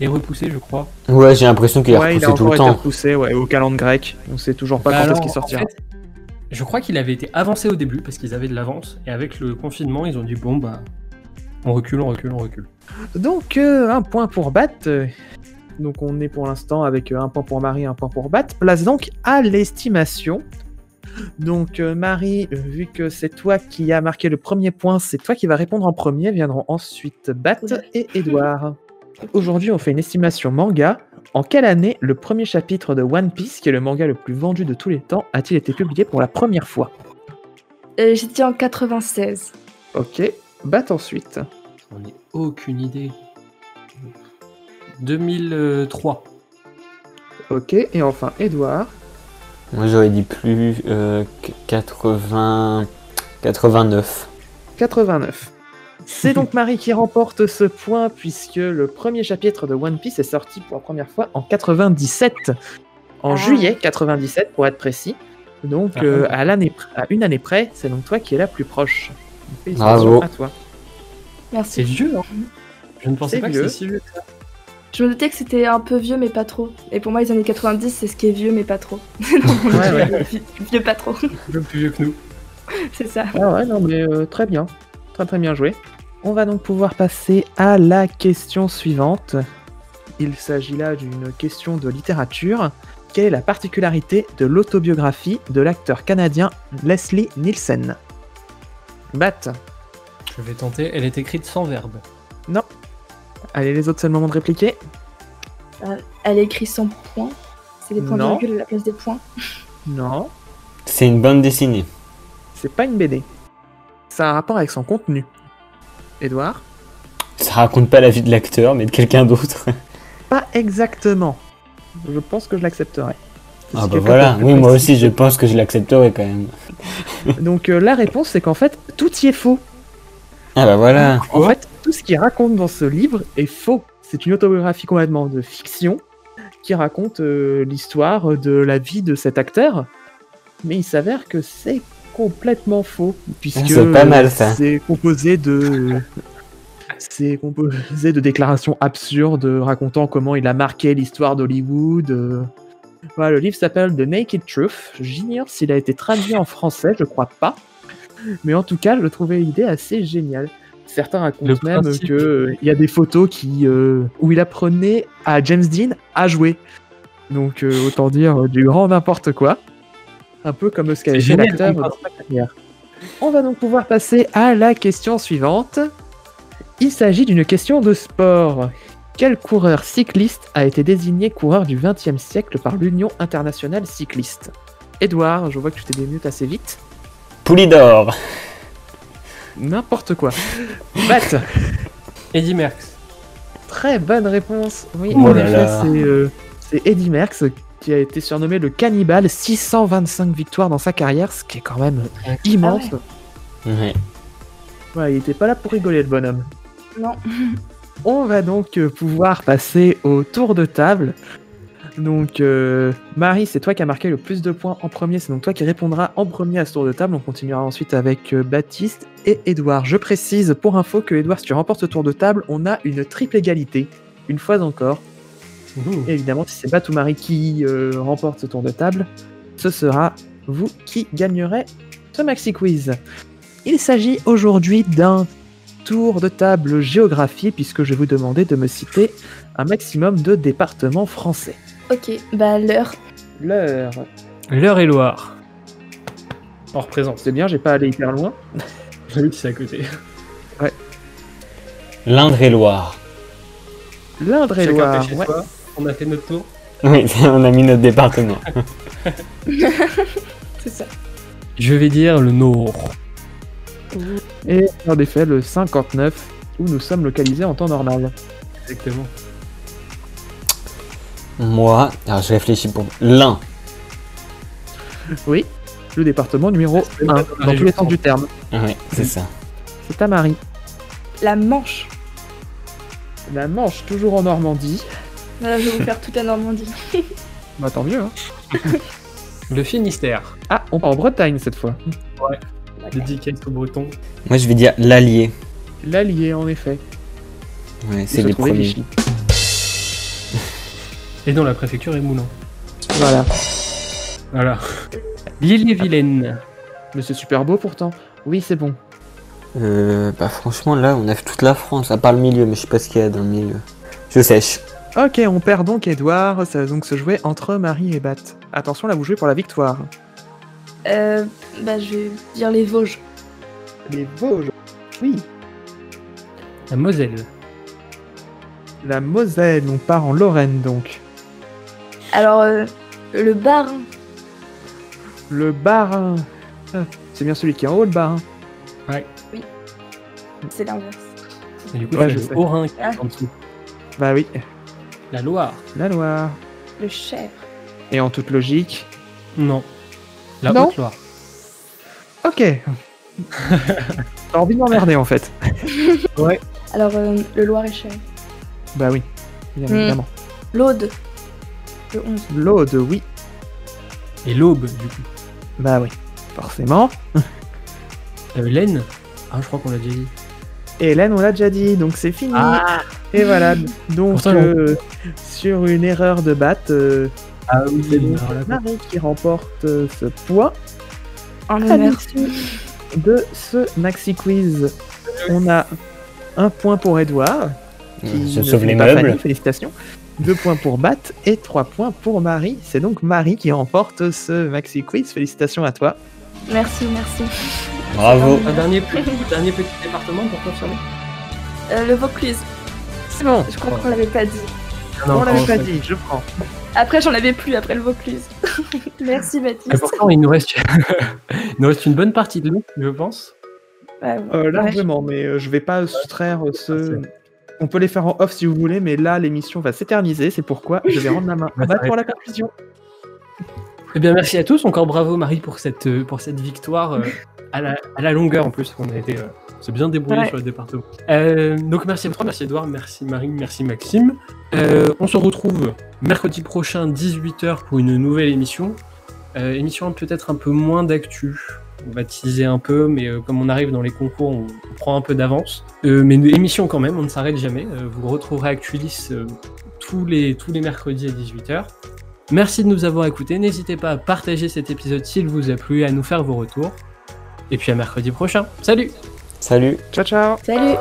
Et repoussé, je crois. Ouais, j'ai l'impression qu'il est ouais, il a repoussé tout le été temps. repoussé ouais, au calendrier grec. On sait toujours pas Bah quand est-ce qu'il en sortira. fait, je crois qu'il avait été avancé au début parce qu'ils avaient de l'avance. Et avec le confinement, ils ont dit bon, bah. On recule, on recule, on recule. Donc, euh, un point pour Bat. Euh, Donc, on est pour l'instant avec euh, un point pour Marie, un point pour Bat. Place donc à l'estimation. Donc, euh, Marie, vu que c'est toi qui as marqué le premier point, c'est toi qui vas répondre en premier. Viendront ensuite Bat et Edouard. Aujourd'hui, on fait une estimation manga. En quelle année le premier chapitre de One Piece, qui est le manga le plus vendu de tous les temps, a-t-il été publié pour la première fois? Euh, J'ai dit en 96. Ok, Bat ensuite. On ai aucune idée. 2003. Ok, et enfin Edouard. Moi, j'aurais dit plus euh, qu- 80... 89. 89. C'est donc Marie qui remporte ce point puisque le premier chapitre de One Piece est sorti pour la première fois en 97. En Ah. juillet 97 pour être précis. Donc Ah. euh, à, l'année pr- à une année près, c'est donc toi qui es la plus proche. Félicitations Bravo. à toi. C'est Merci. vieux, hein Je ne pensais C'est pas que c'était si vieux. que ça. Je me doutais que c'était un peu vieux, mais pas trop. Et pour moi, les années 90, c'est ce qui est vieux, mais pas trop. Ouais, ouais. vieux, vieux pas trop. Même plus vieux que nous. c'est ça. Ah ouais, non mais euh, très bien. Très très bien joué. On va donc pouvoir passer à la question suivante. Il s'agit là d'une question de littérature. Quelle est la particularité de l'autobiographie de l'acteur canadien Leslie Nielsen? Bat. Je vais tenter. Elle est écrite sans verbe. Allez, les autres, c'est le moment de répliquer. Elle écrit sans points. C'est des points Non. virgule à la place des points. Non, C'est une bande dessinée. c'est pas une BD. Ça a un rapport avec son contenu. Edouard Ça raconte pas la vie de l'acteur, mais de quelqu'un d'autre. Pas exactement. Je pense que je l'accepterai. Ah bah voilà, oui, moi aussi, je pense que je l'accepterai quand même. Donc euh, la réponse, c'est qu'en fait, tout y est faux. Ah bah voilà. En fait, tout ce qu'il raconte dans ce livre est faux. C'est une autobiographie complètement de fiction qui raconte euh, l'histoire de la vie de cet acteur. Mais il s'avère que c'est complètement faux. Puisque C'est pas mal, ça. C'est composé de. C'est composé de déclarations absurdes racontant comment il a marqué l'histoire d'Hollywood. euh. Voilà, le livre s'appelle The Naked Truth. J'ignore s'il a été traduit en français, je crois pas. Mais en tout cas, je trouvais l'idée assez géniale. Certains racontent Le même qu'il y a des photos qui, euh, où il apprenait à James Dean à jouer. Donc euh, autant dire euh, du grand n'importe quoi. Un peu comme ce qu'avait fait l'acteur comme dans sa carrière. On va donc pouvoir passer à la question suivante. Il s'agit d'une question de sport. Quel coureur cycliste a été désigné coureur du XXe siècle par l'Union internationale cycliste? Edouard, je vois que tu t'es démute assez vite. Poulidor. N'importe quoi. Bat, Eddie Merckx. très bonne réponse. Oui, Oh en effet, c'est euh, c'est Eddie Merckx qui a été surnommé le cannibale. 625 victoires dans sa carrière, ce qui est quand même immense. Ouais. Ouais, il était pas là pour rigoler, le bonhomme. Non. On va donc euh, pouvoir passer au tour de table. Donc, euh, Marie, c'est toi qui as marqué le plus de points en premier. C'est donc toi qui répondras en premier à ce tour de table. On continuera ensuite avec euh, Baptiste et Edouard. Je précise pour info que, Edouard, si tu remportes ce tour de table, on a une triple égalité. Une fois encore. Et évidemment, si c'est Bat ou Marie qui euh, remporte ce tour de table, ce sera vous qui gagnerez ce Maxi Quiz. Il s'agit aujourd'hui d'un tour de table géographie, puisque je vais vous demander de me citer un maximum de départements français. Ok, bah l'heure. L'heure. L'heure et Loire. On représente. C'est bien, j'ai pas allé hyper loin. Oui, c'est à côté. L'Indre-et-Loire. Chacun L'Indre-et-Loire. fait chez ouais. soi. On a fait notre tour. Oui, on a mis notre département. C'est ça. Je vais dire le Nord. Et en effet, le 59, où nous sommes localisés en temps normal. Exactement. Moi, alors je réfléchis pour l'Ain. Oui, le département numéro C'est 1, la dans tous les sens du terme. Ouais, c'est ça. C'est à Marie. La Manche. La Manche, toujours en Normandie. Voilà, je vais vous faire toute la Normandie. Bah tant mieux, hein. Le Finistère. Ah, on part en Bretagne cette fois. Dédicace au breton. Moi, je vais dire l'Allier. L'Allier, en effet. Ouais, c'est les premiers. Vichy. Et dans la préfecture est Moulin. Voilà. Voilà. L'île-et-Vilaine. Mais c'est super beau pourtant. Oui, c'est bon. Euh, bah franchement, là, on a toute la France, à part le milieu, mais je sais pas ce qu'il y a dans le milieu. Je sèche. Ok, on perd donc Edouard. Ça va donc se jouer entre Marie et Bat. Attention, là, vous jouez pour la victoire. Euh, bah je vais dire les Vosges. Les Vosges. Oui. La Moselle. La Moselle, on part en Lorraine donc. Alors, euh, le Bas-Rhin. Le Bas-Rhin. Ah, c'est bien celui qui est en haut, le Bas-Rhin. C'est l'inverse. Et du coup, Ouais, c'est je le. Haut-Rhin qui est Ah. en dessous. Bah oui. La Loire. La Loire. Le Cher. Et en toute logique. Non. La Non. Haute-Loire. Ok. T'as envie de m'emmerder en fait. Alors, euh, le Loir-et-Cher. Bah oui. Bien Hmm. évidemment. L'Aude. Le 11. L'Aude, oui. Et l'Aube, du coup. Bah oui. Forcément. Euh, L'Aisne. Ah, je crois qu'on l'a déjà dit. Et Hélène, on l'a déjà dit, donc c'est fini. Ah, Et voilà. Donc, Pourtant, euh, sur une erreur de batte, euh, ah oui, c'est Marie qui remporte euh, ce point En Ah, honneur. de ce Maxi Quiz. On a un point pour Edouard. qui Je ne sauve les meubles. Fanny, félicitations. Deux points pour Bat et trois points pour Marie. C'est donc Marie qui remporte ce Maxi Quiz. Félicitations à toi. Merci, merci. Bravo. Un dernier, petit- dernier petit département pour confirmer Euh, le Vaucluse. C'est bon. Je crois qu'on l'avait pas dit. On l'avait pas dit, je prends. Après, j'en avais plus après le Vaucluse. merci, Et Baptiste. pourtant, il nous reste, il nous reste une bonne partie de l'eau, je pense. Ouais, Euh, ouais. largement, mais euh, je vais pas soustraire ce. On peut les faire en off si vous voulez, mais là l'émission va s'éterniser, c'est pourquoi je vais rendre la main à Va Bat pour la conclusion. Eh bien, merci à tous. Encore bravo, Marie, pour cette, euh, pour cette victoire euh, à, la, à la longueur en plus. On a été, euh, on s'est bien débrouillé Ouais. sur le département. Euh, donc, merci à trois, merci Edouard, merci Marie, merci Maxime. Euh, on se retrouve mercredi prochain, 18h, pour une nouvelle émission. Euh, émission peut-être un peu moins d'actu. On va teaser un peu, mais euh, comme on arrive dans les concours, on, on prend un peu d'avance. Euh, mais une émission quand même, on ne s'arrête jamais. Euh, vous retrouverez Actualis euh, tous, les, tous les mercredis à 18h. Merci de nous avoir écoutés. N'hésitez pas à partager cet épisode s'il vous a plu et à nous faire vos retours. Et puis à mercredi prochain. Salut Salut. Ciao ciao Salut